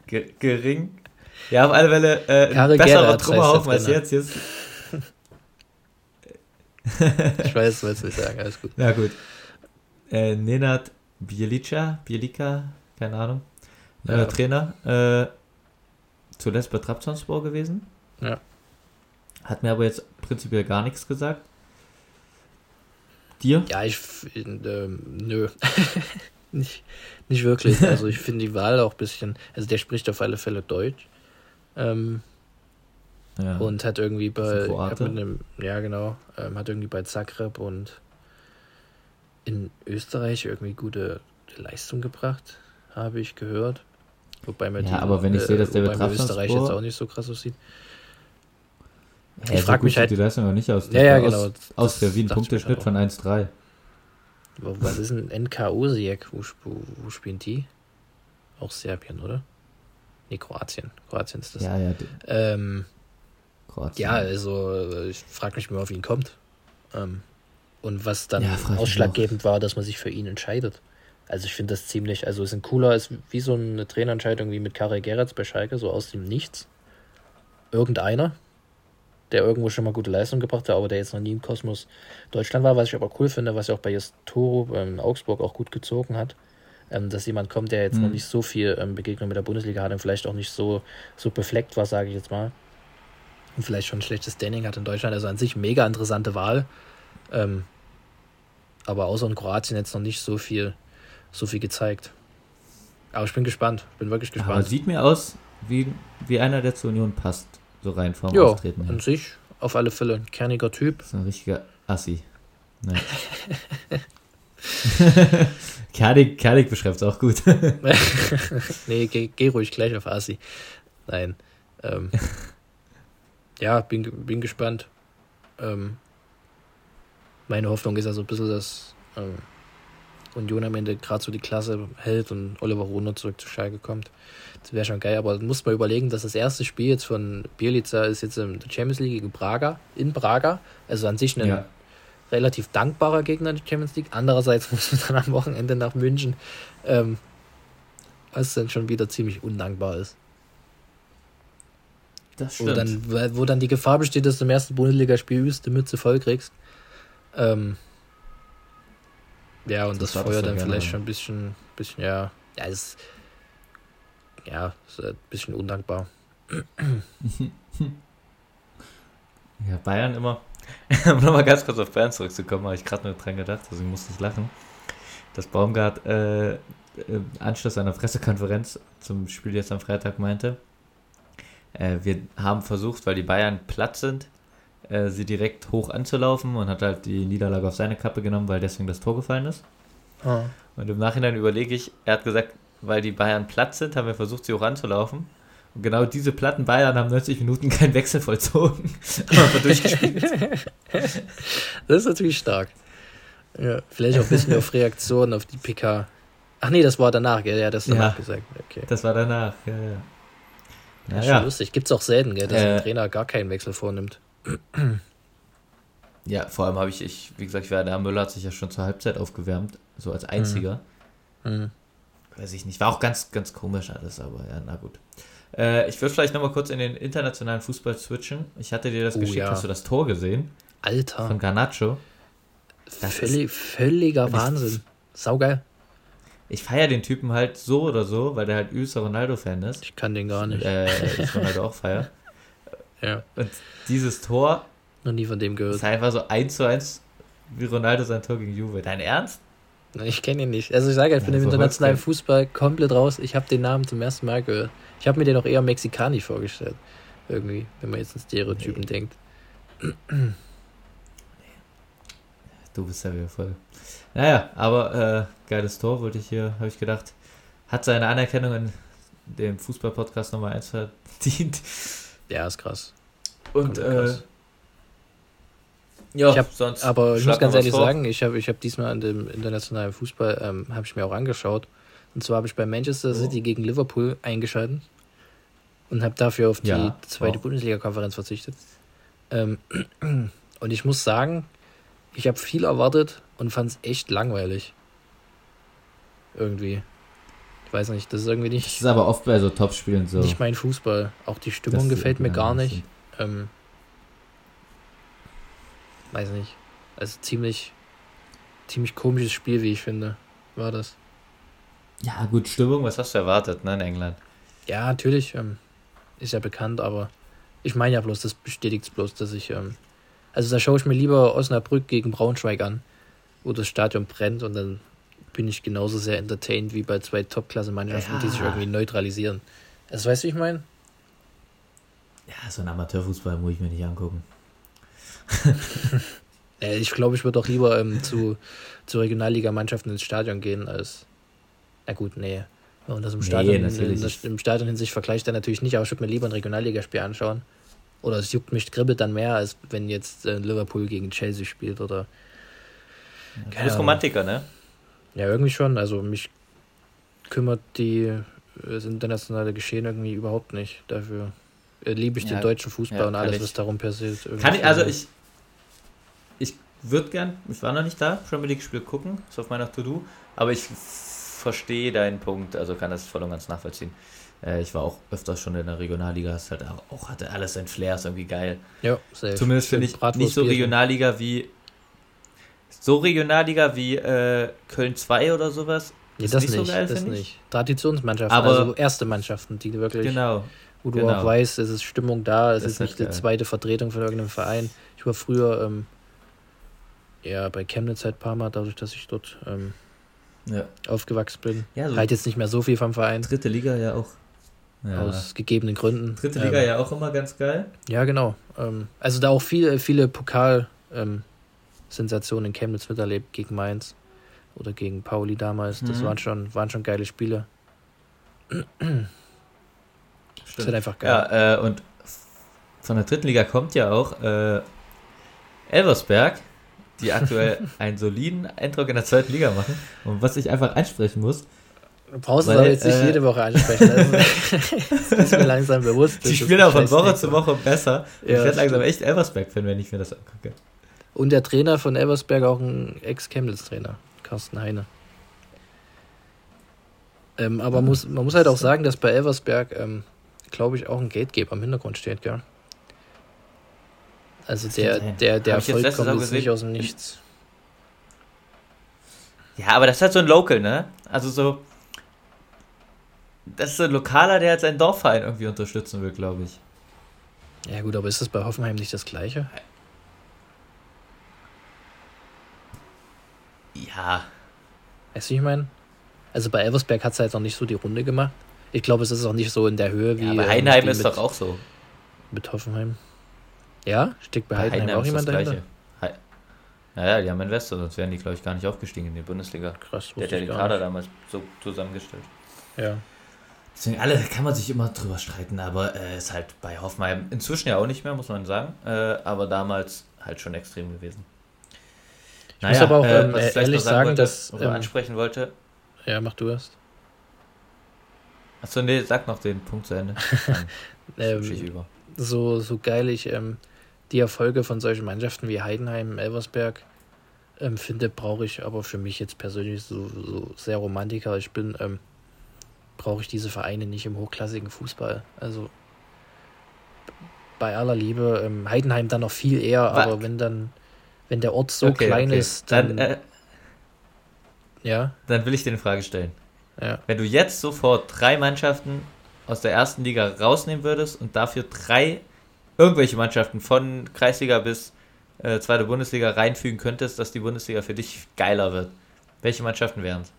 gering. Ja, auf alle Fälle äh, ein besserer Trümmerhaufen als jetzt. jetzt. ich weiß, was ich sagen, alles gut. Ja, gut äh, Nenad Bielica, Bielica, keine Ahnung, ja. Trainer, äh, zuletzt bei Trabzonspor gewesen. Ja. Hat mir aber jetzt prinzipiell gar nichts gesagt. Dir? Ja, ich, äh, nö. nicht, nicht wirklich. Also ich finde die Wahl auch ein bisschen, also der spricht auf alle Fälle Deutsch. Ähm, ja. Und hat irgendwie bei, hat einem, ja genau, ähm, hat irgendwie bei Zagreb und in Österreich irgendwie gute Leistung gebracht, habe ich gehört. Wobei man ja, die, aber wenn ich äh, sehe, dass der bei Österreich jetzt auch nicht so krass aussieht. Ja, ich frage mich halt. die Leistung noch nicht aus. Ja, ja, genau. Aus, aus der Wien Punkteschnitt von 1,3. Was ist ein NK Osijek? Wo, wo, wo spielen die? Auch Serbien, oder? Nee, Kroatien. Kroatien ist das. Ja, ja. Ähm, Kroatien. Ja, also ich frage mich mal, auf ihn kommt. Ähm, und was dann ja, ausschlaggebend war, dass man sich für ihn entscheidet. Also ich finde das ziemlich, also ist ein cooler, ist wie so eine Trainerentscheidung wie mit Karel Geretz bei Schalke, so aus dem Nichts. Irgendeiner, der irgendwo schon mal gute Leistung gebracht hat, aber der jetzt noch nie im Kosmos Deutschland war, was ich aber cool finde, was ja auch bei Toro in Augsburg auch gut gezogen hat, ähm, dass jemand kommt, der jetzt mhm. noch nicht so viel ähm, Begegnung mit der Bundesliga hat und vielleicht auch nicht so, so befleckt war, sage ich jetzt mal. Und vielleicht schon ein schlechtes Standing hat in Deutschland. Also an sich mega interessante Wahl. Ähm, aber außer in Kroatien jetzt noch nicht so viel, so viel gezeigt. Aber ich bin gespannt, bin wirklich gespannt. Aber sieht mir aus, wie, wie einer, der zur Union passt, so rein vom jo, Auftreten. an sich auf alle Fälle ein kerniger Typ. Das ist ein richtiger Assi. Nee. Kernig, Kernig beschreibt es auch gut. nee, geh, geh, ruhig gleich auf Assi. Nein. Ähm, ja, bin, bin gespannt. Ähm, meine Hoffnung ist also ein bisschen, dass ähm, Union am Ende gerade so die Klasse hält und Oliver Runert zurück zu Schalke kommt. Das wäre schon geil, aber muss man überlegen, dass das erste Spiel jetzt von Bielica ist jetzt in der Champions League gegen Braga, in Braga. Also an sich ein ja. relativ dankbarer Gegner in der Champions League. Andererseits muss man dann am Wochenende nach München, ähm, was dann schon wieder ziemlich undankbar ist. Das stimmt. Wo dann, wo dann die Gefahr besteht, dass du im ersten Bundesligaspiel übst, die Mütze voll kriegst. Ähm, ja, und das, das Feuer dann vielleicht schon ein bisschen, bisschen ja, ja, ist, ja, ist ein bisschen undankbar. ja, Bayern immer. um nochmal ganz kurz auf Bayern zurückzukommen, habe ich gerade nur dran gedacht, musste ich lachen. Dass Baumgart äh, im Anschluss einer Pressekonferenz zum Spiel jetzt am Freitag meinte, äh, wir haben versucht, weil die Bayern platt sind, äh, sie direkt hoch anzulaufen und hat halt die Niederlage auf seine Kappe genommen, weil deswegen das Tor gefallen ist. Oh. Und im Nachhinein überlege ich, er hat gesagt, weil die Bayern platt sind, haben wir versucht, sie hoch anzulaufen. Und genau diese platten Bayern haben 90 Minuten keinen Wechsel vollzogen. aber durchgespielt. das ist natürlich stark. Ja, vielleicht auch ein bisschen auf Reaktionen auf die PK. Ach nee, das war danach, gell? Ja, das danach ja, gesagt. Okay. Das war danach, ja, ja. Ja, ja. lustig. Gibt es auch selten, gell, dass äh, ein Trainer gar keinen Wechsel vornimmt. Ja, vor allem habe ich, ich, wie gesagt, Werner Müller hat sich ja schon zur Halbzeit aufgewärmt, so als einziger. Mhm. mhm. Weiß ich nicht, war auch ganz, ganz komisch alles, aber ja, na gut. Äh, ich würde vielleicht nochmal kurz in den internationalen Fußball switchen. Ich hatte dir das oh, geschickt, ja. hast du das Tor gesehen? Alter. Von Garnacho. Völlig, völliger Wahnsinn. Saugeil. Ich feiere den Typen halt so oder so, weil der halt übelster Ronaldo-Fan ist. Ich kann den gar nicht. Äh, ich Ronaldo auch feier. Ja. Und dieses Tor. Noch nie von dem gehört. Ist einfach so eins zu eins wie Ronaldo sein Tor gegen Juve. Dein Ernst? Ich kenne ihn nicht. Also ich sage, ich bin ja, im internationalen Fußball komplett raus. Ich habe den Namen zum ersten Mal gehört. Ich habe mir den auch eher Mexikani vorgestellt. Irgendwie, wenn man jetzt an Stereotypen nee. denkt. Du bist ja wieder voll. Naja, aber äh, geiles Tor, wollte ich hier, habe ich gedacht. Hat seine Anerkennung in dem Fußball-Podcast Nummer 1 verdient. Ja, ist krass. Und äh, ja, ich hab, sonst aber ich muss ganz ehrlich vor. sagen, ich habe ich hab diesmal an dem internationalen Fußball, ähm, habe ich mir auch angeschaut. Und zwar habe ich bei Manchester oh. City gegen Liverpool eingeschaltet und habe dafür auf die ja, zweite Bundesliga-Konferenz verzichtet. Ähm, und ich muss sagen, ich habe viel erwartet und fand es echt langweilig. Irgendwie. Ich weiß nicht, das ist irgendwie nicht. Das ist aber oft bei so Topspielen so. Nicht mein Fußball. Auch die Stimmung das gefällt mir gar nicht. Ähm, weiß nicht. Also ziemlich, ziemlich komisches Spiel, wie ich finde, war das. Ja, gut, Stimmung, was hast du erwartet, ne, in England? Ja, natürlich, ähm, ist ja bekannt, aber ich meine ja bloß, das bestätigt es bloß, dass ich, ähm, also da schaue ich mir lieber Osnabrück gegen Braunschweig an, wo das Stadion brennt und dann bin ich genauso sehr entertained wie bei zwei Top-Klasse-Mannschaften, ja. die sich irgendwie neutralisieren. Das weißt du, wie ich meine? Ja, so ein Amateurfußball muss ich mir nicht angucken. ich glaube, ich würde auch lieber ähm, zu, zu Regionalligamannschaften ins Stadion gehen als. Na gut, nee. Wenn man das im Stadion, nee, in, in, im Stadion in sich vergleicht, dann natürlich nicht, aber ich würde mir lieber ein Regionalligaspiel anschauen. Oder es juckt mich, kribbelt dann mehr, als wenn jetzt äh, Liverpool gegen Chelsea spielt oder. Du bist Romantiker, ne? Ja, irgendwie schon. Also mich kümmert die äh, das internationale Geschehen irgendwie überhaupt nicht. Dafür äh, liebe ich ja, den deutschen Fußball ja, und alles, ich. was darum passiert. Kann ich, also ich, ich würde gern, ich war noch nicht da, Premier League Spiel gucken, ist auf meiner To-Do, aber ich verstehe deinen Punkt, also kann das voll und ganz nachvollziehen. Äh, ich war auch öfters schon in der Regionalliga, es halt auch, hatte alles sein Flair, ist irgendwie geil. Ja, safe. Zumindest finde ich nicht so Regionalliga wie so Regionalliga wie äh, Köln 2 oder sowas. Nee, das nicht, so geil, das nicht. Traditionsmannschaften, aber also erste Mannschaften, die wirklich, genau, wo du genau. auch weißt, es ist Stimmung da, es das ist nicht die zweite Vertretung von irgendeinem Verein. Ich war früher ähm, ja bei Chemnitz halt ein paar Mal, dadurch, dass ich dort ähm, ja. aufgewachsen bin. Ja, so halt jetzt nicht mehr so viel vom Verein. Dritte Liga ja auch. Ja. Aus gegebenen Gründen. Dritte Liga ähm, ja auch immer ganz geil. Ja, genau. Ähm, also da auch viele, viele Pokal- ähm, Sensation in Chemnitz miterlebt gegen Mainz oder gegen Pauli damals. Das mhm. waren, schon, waren schon geile Spiele. Stimmt. Das wird einfach geil. Ja, äh, und von der dritten Liga kommt ja auch äh, Elversberg, die aktuell einen soliden Eindruck in der zweiten Liga machen. Und was ich einfach ansprechen muss. Du brauchst es aber jetzt nicht äh, jede Woche ansprechen. Also, das ist mir langsam bewusst. Die spielen auch von Woche zu Woche besser. Ja, ich werde langsam echt Elversberg-Fan, wenn ich mir das angucke. Und der Trainer von Elversberg auch ein Ex-Chemnitz-Trainer, Carsten Heine. Ähm, aber mhm. muss, man muss halt auch sagen, dass bei Elversberg, ähm, glaube ich, auch ein Gategeber im Hintergrund steht, gell? Also der, der, der Erfolg kommt jetzt nicht aus dem Nichts. Ja, aber das ist halt so ein Local, ne? Also so. Das ist so ein Lokaler, der jetzt seinen Dorfverein irgendwie unterstützen will, glaube ich. Ja, gut, aber ist das bei Hoffenheim nicht das Gleiche? Ja. Weißt du, wie ich meine? Also bei Elversberg hat es halt noch nicht so die Runde gemacht. Ich glaube, es ist auch nicht so in der Höhe wie. Ja, bei ähm, ist mit, doch auch so. Mit Hoffenheim. Ja? Steckt bei, bei Heidenheim, Heidenheim auch jemand dahinter? Naja, die haben Investor, sonst wären die, glaube ich, gar nicht aufgestiegen in die Bundesliga. Krass, Der hat ja den Kader nicht. damals so zusammengestellt. Ja. Deswegen, alle kann man sich immer drüber streiten, aber äh, ist halt bei Hoffenheim inzwischen ja auch nicht mehr, muss man sagen. Äh, aber damals halt schon extrem gewesen. Ich naja, muss aber auch äh, ähm, ich ehrlich sagen, wollte, dass. Ähm, ansprechen wollte. Ja, mach du erst. Achso, nee, sag noch den Punkt zu Ende. ähm. So, so geil ich ähm, die Erfolge von solchen Mannschaften wie Heidenheim, Elversberg ähm, finde, brauche ich aber für mich jetzt persönlich so, so sehr Romantiker. Ich bin, ähm, brauche ich diese Vereine nicht im hochklassigen Fußball. Also bei aller Liebe, ähm, Heidenheim dann noch viel eher, Was? aber wenn dann wenn der Ort so okay, klein okay. ist, dann. dann äh, ja. Dann will ich dir eine Frage stellen. Ja. Wenn du jetzt sofort drei Mannschaften aus der ersten Liga rausnehmen würdest und dafür drei irgendwelche Mannschaften von Kreisliga bis äh, zweite Bundesliga reinfügen könntest, dass die Bundesliga für dich geiler wird, welche Mannschaften wären es?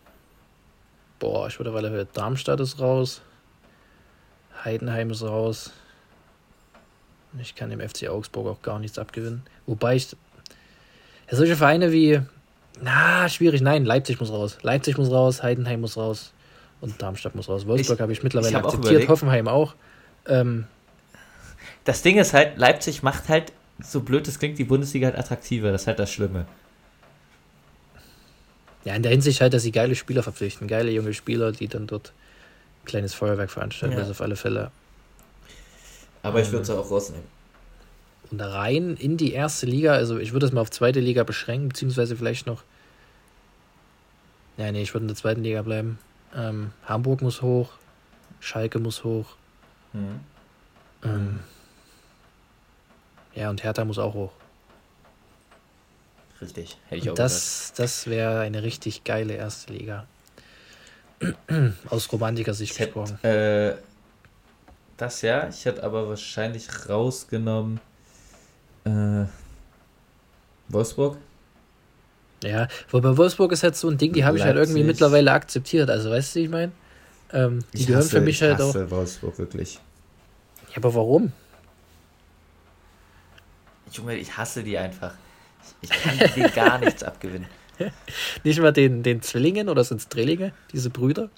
Boah, ich würde weil Darmstadt ist raus. Heidenheim ist raus. Ich kann dem FC Augsburg auch gar nichts abgewinnen. Wobei ich. Ja, solche Vereine wie. Na, schwierig. Nein, Leipzig muss raus. Leipzig muss raus, Heidenheim muss raus und Darmstadt muss raus. Wolfsburg habe ich mittlerweile ich hab akzeptiert, auch Hoffenheim auch. Ähm, das Ding ist halt, Leipzig macht halt, so blöd es klingt, die Bundesliga halt attraktiver. Das ist halt das Schlimme. Ja, in der Hinsicht halt, dass sie geile Spieler verpflichten. Geile junge Spieler, die dann dort ein kleines Feuerwerk veranstalten. Ja. Das auf alle Fälle. Aber ich würde es auch rausnehmen. Und rein in die erste Liga, also ich würde es mal auf zweite Liga beschränken, beziehungsweise vielleicht noch. Ja, nee, ich würde in der zweiten Liga bleiben. Ähm, Hamburg muss hoch, Schalke muss hoch. Mhm. Ähm, ja, und Hertha muss auch hoch. Richtig, hätte ich auch Das, das wäre eine richtig geile erste Liga. Aus romantiker Sicht gesprochen. Äh, das ja, ich hätte aber wahrscheinlich rausgenommen äh, Wolfsburg. Ja, wobei Wolfsburg ist halt so ein Ding, die habe ich halt irgendwie mittlerweile akzeptiert. Also weißt du, wie ich meine? Ähm, die ich gehören hasse, für mich halt auch. Wolfsburg wirklich. Ja, aber warum? Junge, ich hasse die einfach. Ich, ich kann dir gar nichts abgewinnen. Nicht mal den, den Zwillingen oder sind es Drillinge, diese Brüder?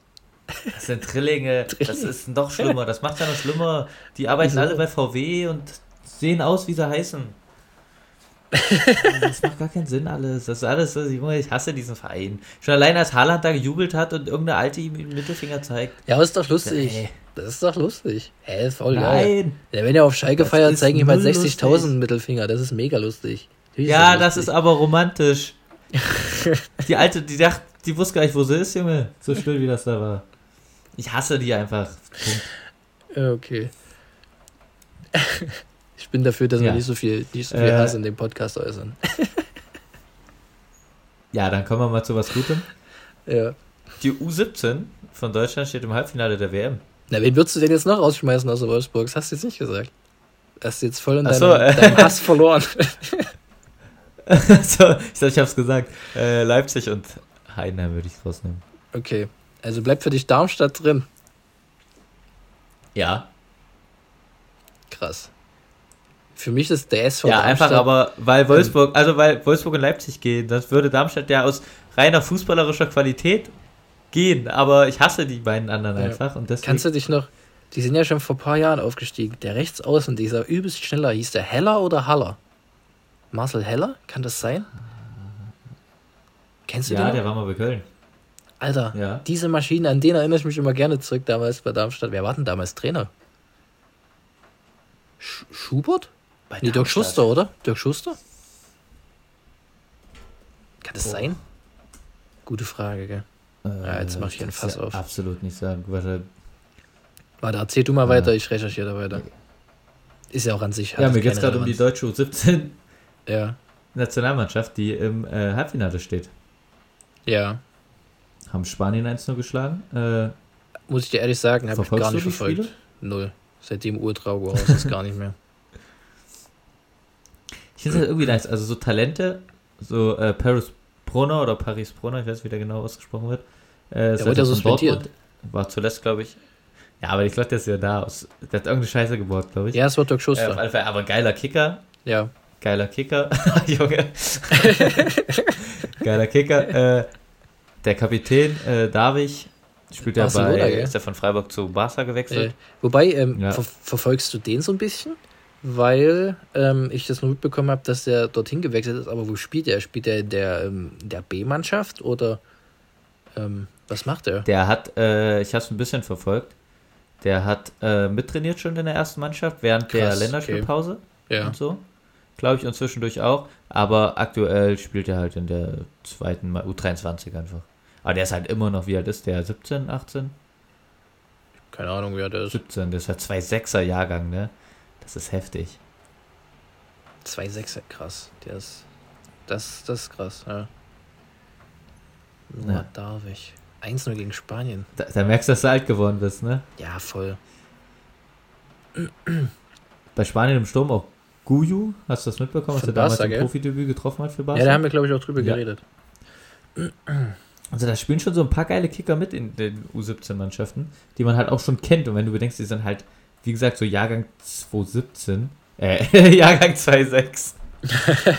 Das sind Drillinge, das ist noch schlimmer. Das macht ja noch schlimmer. Die arbeiten Wieso? alle bei VW und sehen aus, wie sie heißen. das macht gar keinen Sinn alles. Das ist alles so, ich hasse diesen Verein. Schon allein als Haaland da gejubelt hat und irgendeine Alte ihm den Mittelfinger zeigt. Ja, ist doch lustig. Nee. Das ist doch lustig. Hä, voll Nein. geil. Ja, wenn er auf Schalke das feiert, zeigen ihm halt 60.000 Mittelfinger. Das ist mega lustig. Natürlich ja, ist das, das ist aber romantisch. die Alte, die dachte, die wusste gar nicht, wo sie ist, Junge. So still wie das da war. Ich hasse die einfach. Okay. Ich bin dafür, dass ja. wir nicht so viel, nicht so viel äh, Hass in dem Podcast äußern. ja, dann kommen wir mal zu was Gutem. Ja. Die U17 von Deutschland steht im Halbfinale der WM. Na, wen würdest du denn jetzt noch rausschmeißen aus Wolfsburg? Das hast du jetzt nicht gesagt. Hast du jetzt voll in deinem, so, äh, deinem Hass verloren. so, ich dachte, ich hab's gesagt. Äh, Leipzig und Heidenheim würde ich rausnehmen. Okay. Also bleibt für dich Darmstadt drin. Ja. Krass. Für mich ist der SV Ja, Darmstadt, einfach aber, weil Wolfsburg, also weil Wolfsburg und Leipzig gehen, das würde Darmstadt ja aus reiner fußballerischer Qualität gehen, aber ich hasse die beiden anderen ja. einfach. Und deswegen Kannst du dich noch, die sind ja schon vor ein paar Jahren aufgestiegen, der Rechtsaußen, dieser übelst schneller, hieß der Heller oder Haller? Marcel Heller, kann das sein? Kennst du ja, den? Ja, der war mal bei Köln. Alter, ja. diese Maschine, an den erinnere ich mich immer gerne zurück damals bei Darmstadt. Wer war denn damals Trainer? Sch Schubert? Bei nee, Dirk Schuster, oder? Dirk Schuster? Kann das Boah. sein? Gute Frage, gell? Äh, ja, jetzt mache ich einen Fass auf. Absolut nicht sagen. Warte, Warte erzähl du mal ja. weiter, ich recherchiere da weiter. Ist ja auch an sich. Ja, mir geht es gerade um die deutsche U17 ja. Nationalmannschaft, die im äh, Halbfinale steht. Ja. Haben Spanien 1-0 geschlagen. Äh, Muss ich dir ehrlich sagen, habe ich gar nicht verfolgt. Spiele? Null. Seitdem Urtraugo aus ist gar nicht mehr. Finde es halt irgendwie nice. Also so Talente, so äh, Paris Brunner oder Paris Brunner, ich weiß nicht, wie der genau ausgesprochen wird. Äh, der wurde ja suspendiert. War zuletzt, glaube ich. Ja, aber ich glaube, der ist ja da aus. Der hat irgendeine Scheiße gebaut, glaube ich. Ja, es wird Dirk Schuster. Äh, auf jeden Fall, aber geiler Kicker. Ja. Geiler Kicker. Junge. geiler Kicker. Äh, der Kapitän, äh, Davich, spielt ja bei, ist ja von Freiburg zu Barca gewechselt. Äh, wobei, ähm, ja. ver verfolgst du den so ein bisschen? Weil ähm, ich das nur mitbekommen habe, dass der dorthin gewechselt ist, aber wo spielt er? Spielt er in der, ähm, der B-Mannschaft oder ähm, was macht er? Der hat, äh, ich habe es ein bisschen verfolgt, der hat äh, mittrainiert schon in der ersten Mannschaft während Krass, der Länderspielpause okay. ja. und so. Glaube ich, und zwischendurch auch. Aber aktuell spielt er halt in der zweiten U23 einfach. Aber der ist halt immer noch, wie alt ist der? 17, 18? Keine Ahnung, wie alt er ist. 17, das ist halt 2,6er Jahrgang, ne? Das ist heftig. 2,6er, krass. Der ist. Das, das ist krass, ja. ja. darf ich. 1-0 gegen Spanien. Da, da, merkst du, dass du alt geworden bist, ne? Ja, voll. Bei Spanien im Sturm auch Guyu, hast du das mitbekommen, was er damals im Profidebüt getroffen hat für Barca? Ja, da haben wir, glaube ich, auch drüber ja. geredet. Also da spielen schon so ein paar geile Kicker mit in den U17-Mannschaften, die man halt auch schon kennt. Und wenn du bedenkst, die sind halt, wie gesagt, so Jahrgang 2017, äh, Jahrgang 26. das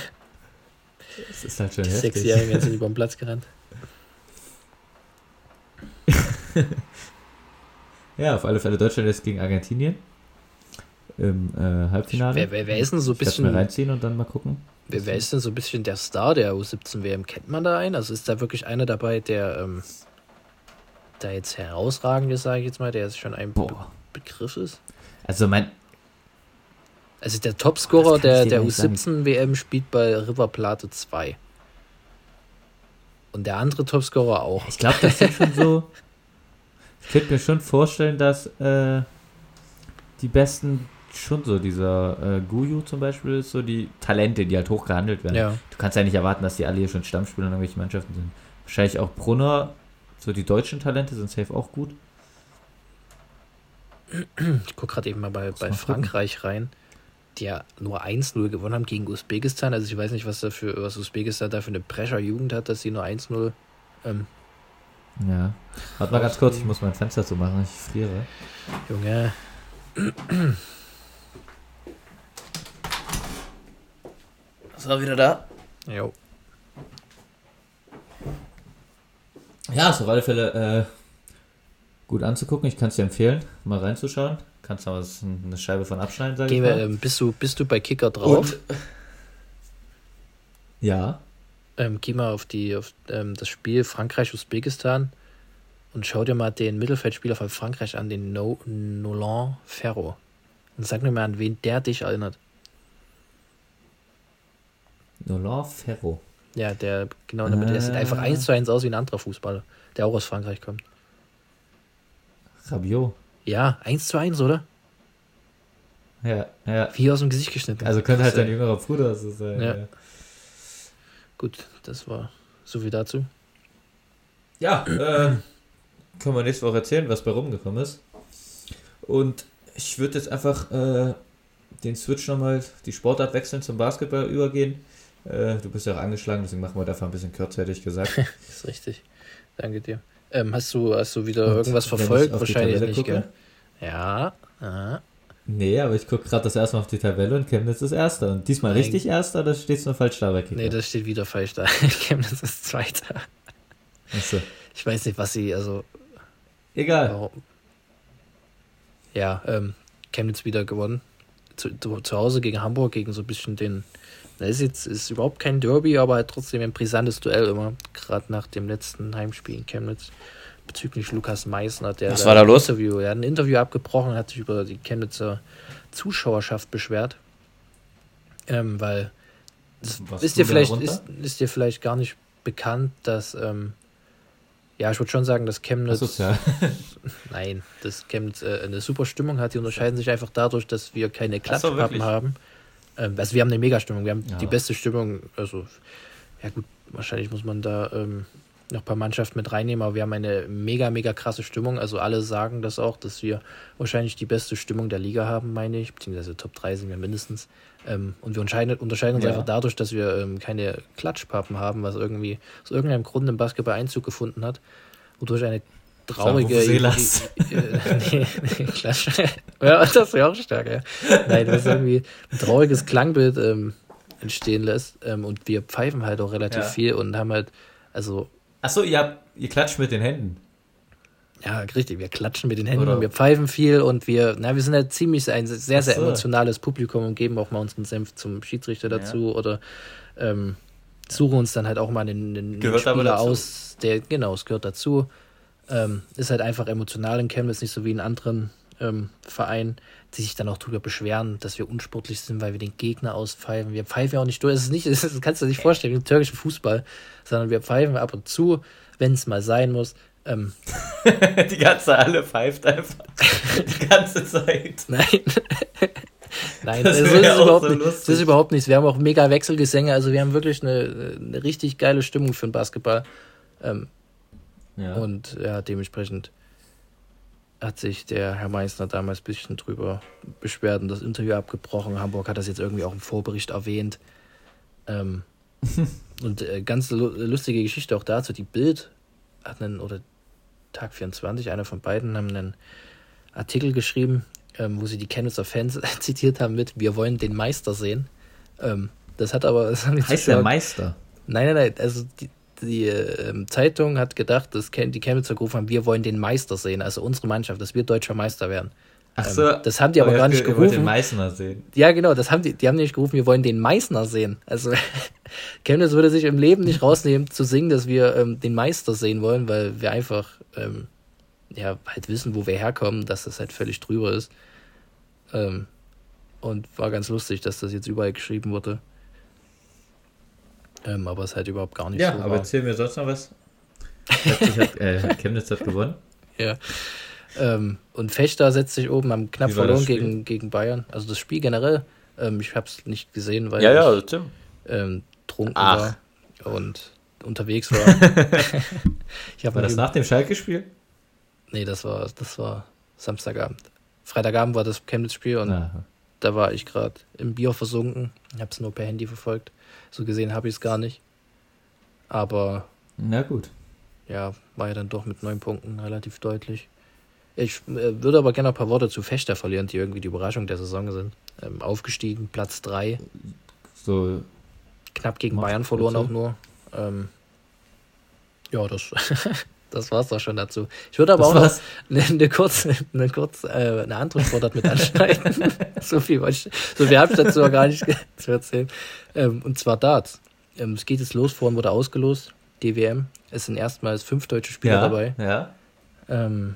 ist halt schon die heftig. Sechsjährigen sind über den Platz gerannt. ja, auf alle Fälle Deutschland ist gegen Argentinien im äh, Halbfinale. Wer, wer, wer, ist denn so ein bisschen. mal reinziehen und dann mal gucken. Wer, wer, ist denn so ein bisschen der Star der U17-WM? Kennt man da einen? Also ist da wirklich einer dabei, der ähm, da jetzt herausragend ist, sage ich jetzt mal, der jetzt schon ein Be Begriff ist? Also mein. Also der Topscorer der, der U17-WM spielt bei River Plate 2. Und der andere Topscorer auch. Ich glaube, das sind schon so. Ich könnte mir schon vorstellen, dass äh, die besten schon so. Dieser äh, Guyu zum Beispiel ist so die Talente, die halt hoch gehandelt werden. Ja. Du kannst ja nicht erwarten, dass die alle hier schon Stammspieler in irgendwelchen Mannschaften sind. Wahrscheinlich auch Brunner, so die deutschen Talente sind safe auch gut. Ich gucke gerade eben mal bei, bei Frankreich gucken. rein, die ja nur 1-0 gewonnen haben gegen Usbekistan. Also ich weiß nicht, was, dafür, was Usbekistan da für eine Pressure-Jugend hat, dass sie nur 1-0 ähm, ja. Warte mal ganz kurz, ich muss mein Fenster zu machen, ich friere. Junge. Ist er wieder da? Jo. Ja, ist auf alle Fälle äh, gut anzugucken. Ich kann es dir empfehlen, mal reinzuschauen. Kannst du mal eine Scheibe von abschneiden, sag Geh, ich mal. Ähm, bist, du, bist du bei Kicker drauf? Und, ja. Ähm, geh mal auf, die, auf ähm, das Spiel Frankreich-Usbekistan und schau dir mal den Mittelfeldspieler von Frankreich an, den no Nolan Ferro. Und sag mir mal, an wen der dich erinnert. Nolan Ferro. Ja, der genau in der Mitte. Der sieht einfach eins zu eins aus wie ein anderer Fußballer, der auch aus Frankreich kommt. Rabiot. Ja, eins zu eins, oder? Ja, ja. Wie aus dem Gesicht geschnitten. Also könnte halt dein jüngerer Bruder so sein. Ja. ja. Gut, das war so viel dazu. Ja, äh, können wir nächste Woche erzählen, was bei rumgekommen ist. Und ich würde jetzt einfach äh, den Switch nochmal, die Sportart wechseln, zum Basketball übergehen. Äh, du bist ja auch angeschlagen, deswegen machen wir dafür ein bisschen kürzer, hätte ich gesagt. das ist richtig. Danke dir. Ähm, hast, du, hast du wieder Und irgendwas verfolgt? Wahrscheinlich nicht, gucke? gell? Ja. Aha. Nee, aber ich gucke gerade das erste Mal auf die Tabelle und Chemnitz ist Erster. Und diesmal Nein. richtig Erster, oder steht es nur falsch da bei Kicker? Nee, das steht wieder falsch da. Chemnitz ist Zweiter. Achso. Ich weiß nicht, was sie, also. Egal. Ja, ähm, Chemnitz wieder gewonnen. Zu, zu Hause gegen Hamburg, gegen so ein bisschen den. Das ist jetzt ist überhaupt kein Derby, aber halt trotzdem ein brisantes Duell immer. Gerade nach dem letzten Heimspiel in Chemnitz bezüglich Lukas Meissner, der Was war da los? Interview, er hat ein Interview abgebrochen, hat sich über die Chemnitzer Zuschauerschaft beschwert. Ähm, weil das ist dir, vielleicht, ist, ist, dir vielleicht gar nicht bekannt, dass ähm, ja, ich würde schon sagen, dass Chemnitz. Sozial. nein, dass Chemnitz äh, eine super Stimmung hat. Die unterscheiden sich einfach dadurch, dass wir keine Klatschpappen so, haben. Ähm, also wir haben eine Mega-Stimmung. Wir haben ja. die beste Stimmung. Also, ja gut, wahrscheinlich muss man da ähm, noch ein paar Mannschaften mit reinnehmen, aber wir haben eine mega, mega krasse Stimmung. Also alle sagen das auch, dass wir wahrscheinlich die beste Stimmung der Liga haben, meine ich, beziehungsweise Top 3 sind wir mindestens. Ähm, und wir unterscheiden, unterscheiden uns ja. einfach dadurch, dass wir ähm, keine Klatschpappen haben, was irgendwie aus irgendeinem Grund im Basketball Einzug gefunden hat, wodurch eine traurige. Nee, nee, Klatsch. ja, das wäre auch stark, ja. Nein, das ist irgendwie ein trauriges Klangbild ähm, entstehen lässt. Ähm, und wir pfeifen halt auch relativ ja. viel und haben halt, also Achso, ihr, ihr klatscht mit den Händen. Ja, richtig. Wir klatschen mit den Händen Oder? und wir pfeifen viel und wir, na, wir sind ja ziemlich ein sehr, sehr emotionales Publikum und geben auch mal unseren Senf zum Schiedsrichter dazu ja. oder ähm, suchen uns dann halt auch mal den, den Spieler aus, der, genau, es gehört dazu. Ähm, ist halt einfach emotional in Chemnitz, nicht so wie in anderen ähm, Vereinen, die sich dann auch darüber beschweren, dass wir unsportlich sind, weil wir den Gegner auspfeifen. Wir pfeifen ja auch nicht durch. Das, ist nicht, das kannst du dir nicht vorstellen, im türkischen Fußball, sondern wir pfeifen ab und zu, wenn es mal sein muss. Ähm, die ganze Halle pfeift einfach die ganze Zeit. Nein. Nein, das, das, ist überhaupt so nicht, das ist überhaupt nichts. Wir haben auch mega Wechselgesänge, also wir haben wirklich eine, eine richtig geile Stimmung für den Basketball. Ähm, ja. Und ja, dementsprechend hat sich der Herr Meissner damals ein bisschen drüber beschwert und das Interview abgebrochen. Hamburg hat das jetzt irgendwie auch im Vorbericht erwähnt. Ähm, und äh, ganz lustige Geschichte auch dazu. Die Bild hat einen, oder Tag 24, einer von beiden, haben einen Artikel geschrieben, ähm, wo sie die Chemnitzer Fans zitiert haben mit Wir wollen den Meister sehen. Ähm, das hat aber. Das heißt der Meister? Nein, nein, nein. Also die, die äh, Zeitung hat gedacht, dass die Chemnitzer gerufen haben, wir wollen den Meister sehen, also unsere Mannschaft, dass wir deutscher Meister werden. Ach ähm, so. Ähm, das haben die aber, aber gar nicht gerufen. den Meißner sehen. Ja, genau, das haben die, die haben nicht gerufen, wir wollen den Meißner sehen. Also Chemnitz würde sich im Leben nicht rausnehmen zu singen, dass wir ähm, den Meister sehen wollen, weil wir einfach ähm, ja halt wissen, wo wir herkommen, dass das halt völlig drüber ist. Ähm, und war ganz lustig, dass das jetzt überall geschrieben wurde. Ähm, aber es ist halt überhaupt gar nicht ja, so. Ja, aber erzähl mir sonst noch was. hat, äh, Chemnitz hat gewonnen. Ja. Ähm, und Fechter setzt sich oben, haben knapp verloren gegen, gegen Bayern. Also das Spiel generell, ähm, ich habe es nicht gesehen, weil ja, ich ja, ähm, trunken Ach. war und unterwegs war. ich war das nach dem Schalke-Spiel? Nee, das war, das war Samstagabend. Freitagabend war das Chemnitz-Spiel und Aha. da war ich gerade im Bier versunken. Ich habe es nur per Handy verfolgt. So gesehen habe ich es gar nicht. Aber. Na gut. Ja, war ja dann doch mit neun Punkten relativ deutlich. Ich äh, würde aber gerne ein paar Worte zu Fechter verlieren, die irgendwie die Überraschung der Saison sind. Ähm, aufgestiegen, Platz 3. So. Knapp gegen Bayern verloren auch nur. Ähm, ja, das, das war's doch schon dazu. Ich würde aber das auch war's. noch eine, eine kurze, eine, kurz, äh, eine andere Sportart mit anschneiden. so viel, ich, so viel habe ich dazu gar nicht zu erzählen. Ähm, und zwar Darts. Ähm, es geht jetzt los, vorhin wurde ausgelost, DWM. Es sind erstmals fünf deutsche Spieler ja, dabei. Ja. Ähm,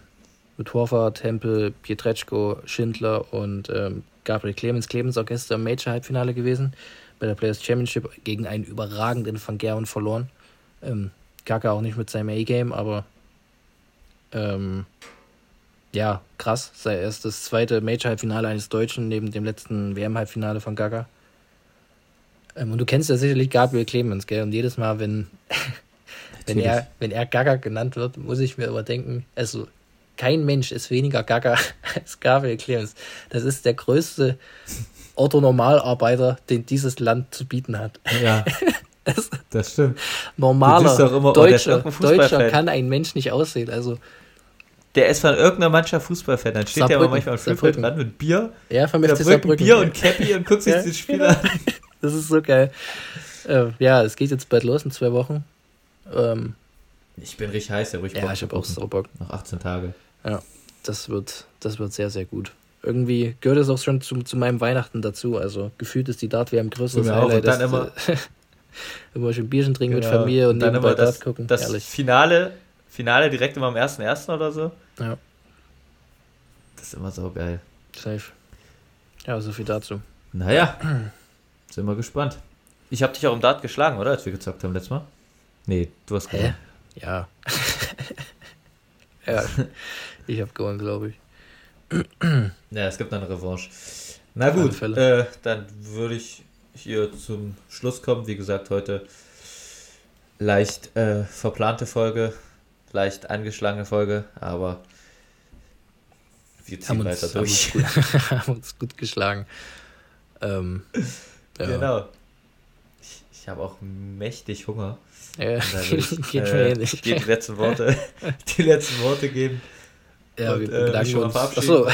mit Horvath, Tempel, Pietreczko, Schindler und ähm, Gabriel Clemens. Clemens auch gestern im Major-Halbfinale gewesen, bei der Players Championship gegen einen überragenden Van Gerwen verloren. Kaka auch nicht mit seinem A-Game, aber ähm, ja, krass. Sei erst das zweite Major-Halbfinale eines Deutschen neben dem letzten WM-Halbfinale von Gaga. Ähm, und du kennst ja sicherlich Gabriel Clemens, gell? Und jedes Mal, wenn, wenn, er, wenn er Gaga genannt wird, muss ich mir aber denken, also kein Mensch ist weniger Gaga als Gabriel Clemens. Das ist der größte Otto-Normalarbeiter, den dieses Land zu bieten hat. Ja. Das, stimmt. Normaler immer, oh, Deutscher, Deutscher kann ein Mensch nicht aussehen. Also der ist von irgendeiner Mannschaft Fußballfan. Dann steht der aber manchmal am Spielfeld dran mit Bier. Ja, von mir Bier und Cappy und guckt sich ja. das Spiel an. Das ist so geil. Äh, ja, es geht jetzt bald los in zwei Wochen. Ähm, ich bin richtig heiß, ja, ruhig Ja, ich habe auch so Bock. Noch 18 Tage. Ja, das wird, das wird sehr, sehr gut. Irgendwie gehört es auch schon zu, zu meinem Weihnachten dazu. Also gefühlt ist die Dart wie ein größeres Highlight. Und dann immer, immer schön Bierchen trinken genau. mit Familie und, und dann immer das, gucken. Das Herrlich. Finale, Finale direkt immer am 1.1. oder so. Ja. Das ist immer so geil. Safe. Ja, so viel dazu. Naja, sind wir gespannt. Ich habe dich auch im Dart geschlagen, oder? Als wir gezockt haben letztes Mal. Nee, du hast gewonnen. Ja. ja, ich habe gewonnen, glaube ich. ja, es gibt eine Revanche. Na gut, äh, dann würde ich hier zum Schluss kommen. Wie gesagt, heute leicht äh, verplante Folge, leicht angeschlagene Folge, aber wir ziehen haben weiter uns, durch. Haben uns, gut, haben uns gut geschlagen. Ähm, ja. Genau. Ich, ich habe auch mächtig Hunger. Ja, ich, geht äh, mir ähnlich. Die letzten Worte, die letzten Worte geben. Ja, und, wir äh, bedanken äh, uns. Achso.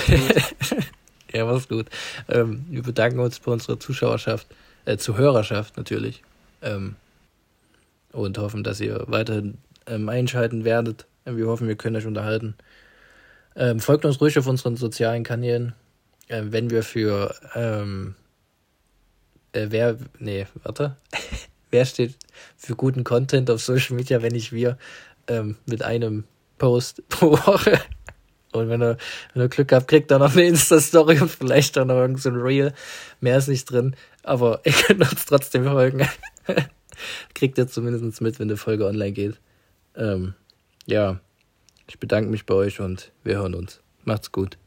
ja, mach's gut. Ähm, wir bedanken uns bei unserer Zuschauerschaft, äh, Zuhörerschaft natürlich. Ähm, und hoffen, dass ihr weiterhin ähm, einschalten werdet. Wir hoffen, wir können euch unterhalten. Ähm, folgt uns ruhig auf unseren sozialen Kanälen. Ähm, wenn wir für ähm, äh, wer, nee, warte. wer steht für guten Content auf Social Media, wenn nicht wir, ähm, mit einem Post pro Woche. Und wenn ihr, wenn ihr Glück habt, kriegt ihr noch eine Insta-Story und vielleicht auch noch irgend so Reel. Mehr ist nicht drin. Aber ihr könnt uns trotzdem folgen. kriegt ihr zumindest mit, wenn die Folge online geht. Ähm, ja, ich bedanke mich bei euch und wir hören uns. Macht's gut.